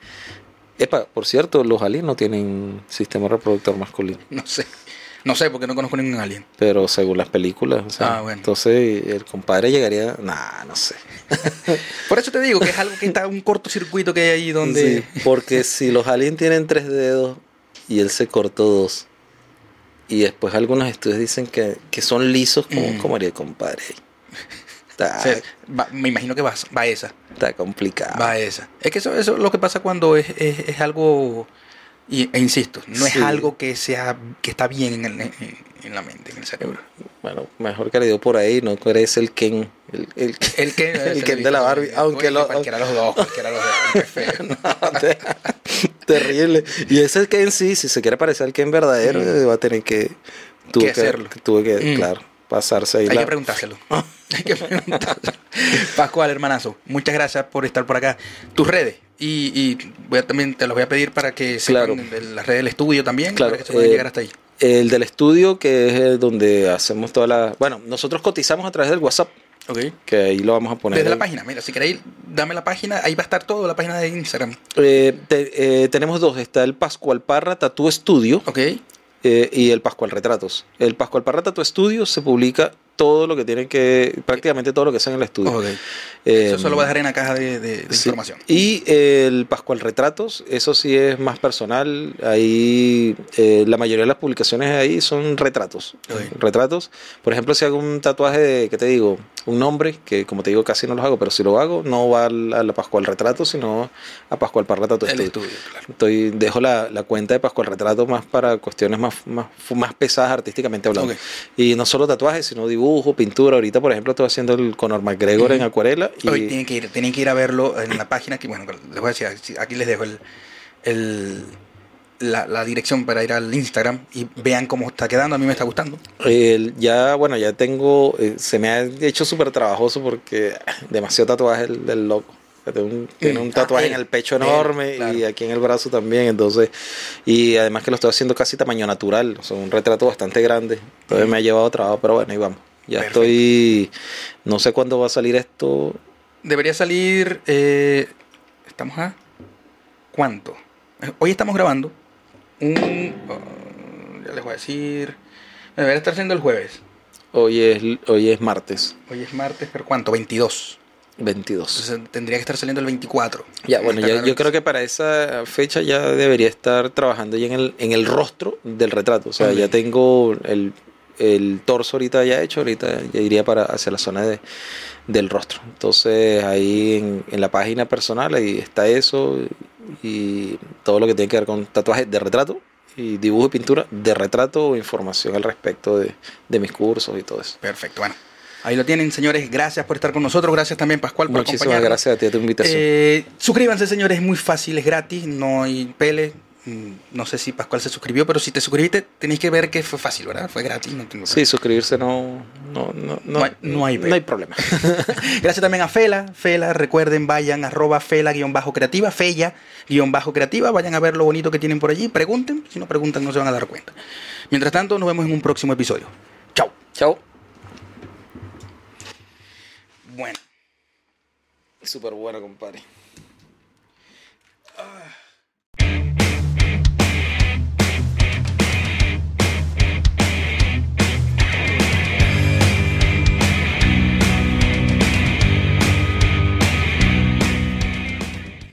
Epa, por cierto, los aliens no tienen sistema reproductor masculino, No sé. No sé, porque no conozco ningún alien. pero según las películas, o sea, Ah, bueno. entonces el compadre llegaría, nah, no sé. Por eso te digo que es algo que está un cortocircuito que hay ahí donde. Sí, porque si los aliens tienen tres dedos y él se cortó dos, y después algunos estudios dicen que, que son lisos, ¿cómo, Mm. cómo haría el compadre? Está, o sea, va- me imagino que va, va esa. está complicado. Va esa. Es que eso, eso es lo que pasa cuando es, es, es algo. Y, e insisto, no Sí. es algo que sea que está bien en, el- en- la mente, en el cerebro. Bueno, mejor que le dio por ahí, no eres el Ken. El, el, El que el Ken de la Barbie, aunque lo. Cualquiera de los dos, cualquiera de los dos. Qué feo. No, te- terrible. Y ese Ken sí, si se quiere parecer al Ken verdadero, Mm. va a tener que. Tuve Que hacerlo. Tuve que, Mm. claro, pasarse ahí. Hay la- que preguntárselo. Hay que preguntárselo. Pascual, hermanazo, muchas gracias por estar por acá. Tus redes. Y, y voy a, también te los voy a pedir para que Claro. sepan las redes del estudio también, Claro, para que se puedan eh, llegar hasta ahí. El del estudio, que es el donde hacemos toda la. Bueno, nosotros cotizamos a través del WhatsApp, Ok. que ahí lo vamos a poner. Desde la página, mira, si queréis, dame la página, ahí va a estar todo, la página de Instagram. Eh, te- eh, tenemos dos: está el Pascual Parra Tattoo Studio Ok. Eh, y el Pascual Retratos. El Pascual Parra Tattoo Studio se publica todo lo que tienen que. prácticamente todo lo que sea en el estudio. Eh, Eso solo va a dejar en la caja de, de- de Sí. información. Y el Pascual Retratos, eso sí es más personal. Ahí eh, la mayoría de las publicaciones ahí son retratos. Retratos. Por ejemplo, si hago un tatuaje de, ¿qué te digo? Un nombre, que como te digo casi no los hago, pero si lo hago, no va al- a la Pascual Retrato, sino a Pascual Parra Tattoo El Studio. estudio, claro. Estoy, dejo la, la cuenta de Pascual Retrato más para cuestiones más, más, más pesadas artísticamente hablando. Y no solo tatuajes, sino dibujo, pintura. Ahorita, por ejemplo, estoy haciendo el Conor McGregor en acuarela. Y, Hoy tienen que ir, tienen que ir a verlo en la página que bueno, les voy a decir, aquí les dejo el, el- la, la dirección para ir al Instagram y vean cómo está quedando, a mí me está gustando. Ya, bueno, ya tengo, eh, se me ha hecho súper trabajoso porque ah, demasiado tatuaje el, del loco. Tiene un, tiene un Mm, tatuaje ah, en el pecho él, enorme claro. y aquí en el brazo también, entonces, y además que lo estoy haciendo casi tamaño natural, o sea, un retrato bastante grande, entonces me ha llevado trabajo, pero bueno, ahí vamos. Ya. Perfecto. estoy, no sé cuándo va a salir esto, Debería salir, eh, estamos a, ¿cuánto? Eh, Hoy estamos grabando un, oh, ya les voy a decir, debería estar siendo el jueves. hoy es, hoy es martes Hoy es martes, pero ¿cuánto? 22. 22. Entonces tendría que estar saliendo el 24. Ya, bueno, ya- yo creo que para esa fecha ya debería estar trabajando ya en el, en el rostro del retrato. O sea, ya tengo el, el torso ahorita ya hecho, ahorita ya iría para hacia la zona de, del rostro. Entonces ahí en, en la página personal ahí está eso y todo lo que tiene que ver con tatuajes de retrato y dibujo y pintura de retrato o información al respecto de, de mis cursos y todo eso. Perfecto, bueno. Ahí lo tienen, señores. Gracias por estar con nosotros. Gracias también, Pascual, por Muchísimas acompañarnos. gracias a ti a tu invitación. Eh, suscríbanse, señores, es muy fácil, es gratis, no hay pele. Mm, No sé si Pascual se suscribió, pero si te suscribiste, tenéis que ver que fue fácil, ¿verdad? Fue gratis, no tengo Sí, suscribirse no, no, no, No hay- no hay no hay problema. Gracias también a Fela. Fela, recuerden, vayan arroba Fela-creativa, Fella-creativa. Vayan a ver lo bonito que tienen por allí. Pregunten. Si no preguntan, no se van a dar cuenta. Mientras tanto, nos vemos en un próximo episodio. Chao. Chao. Bueno. Súper bueno, compadre.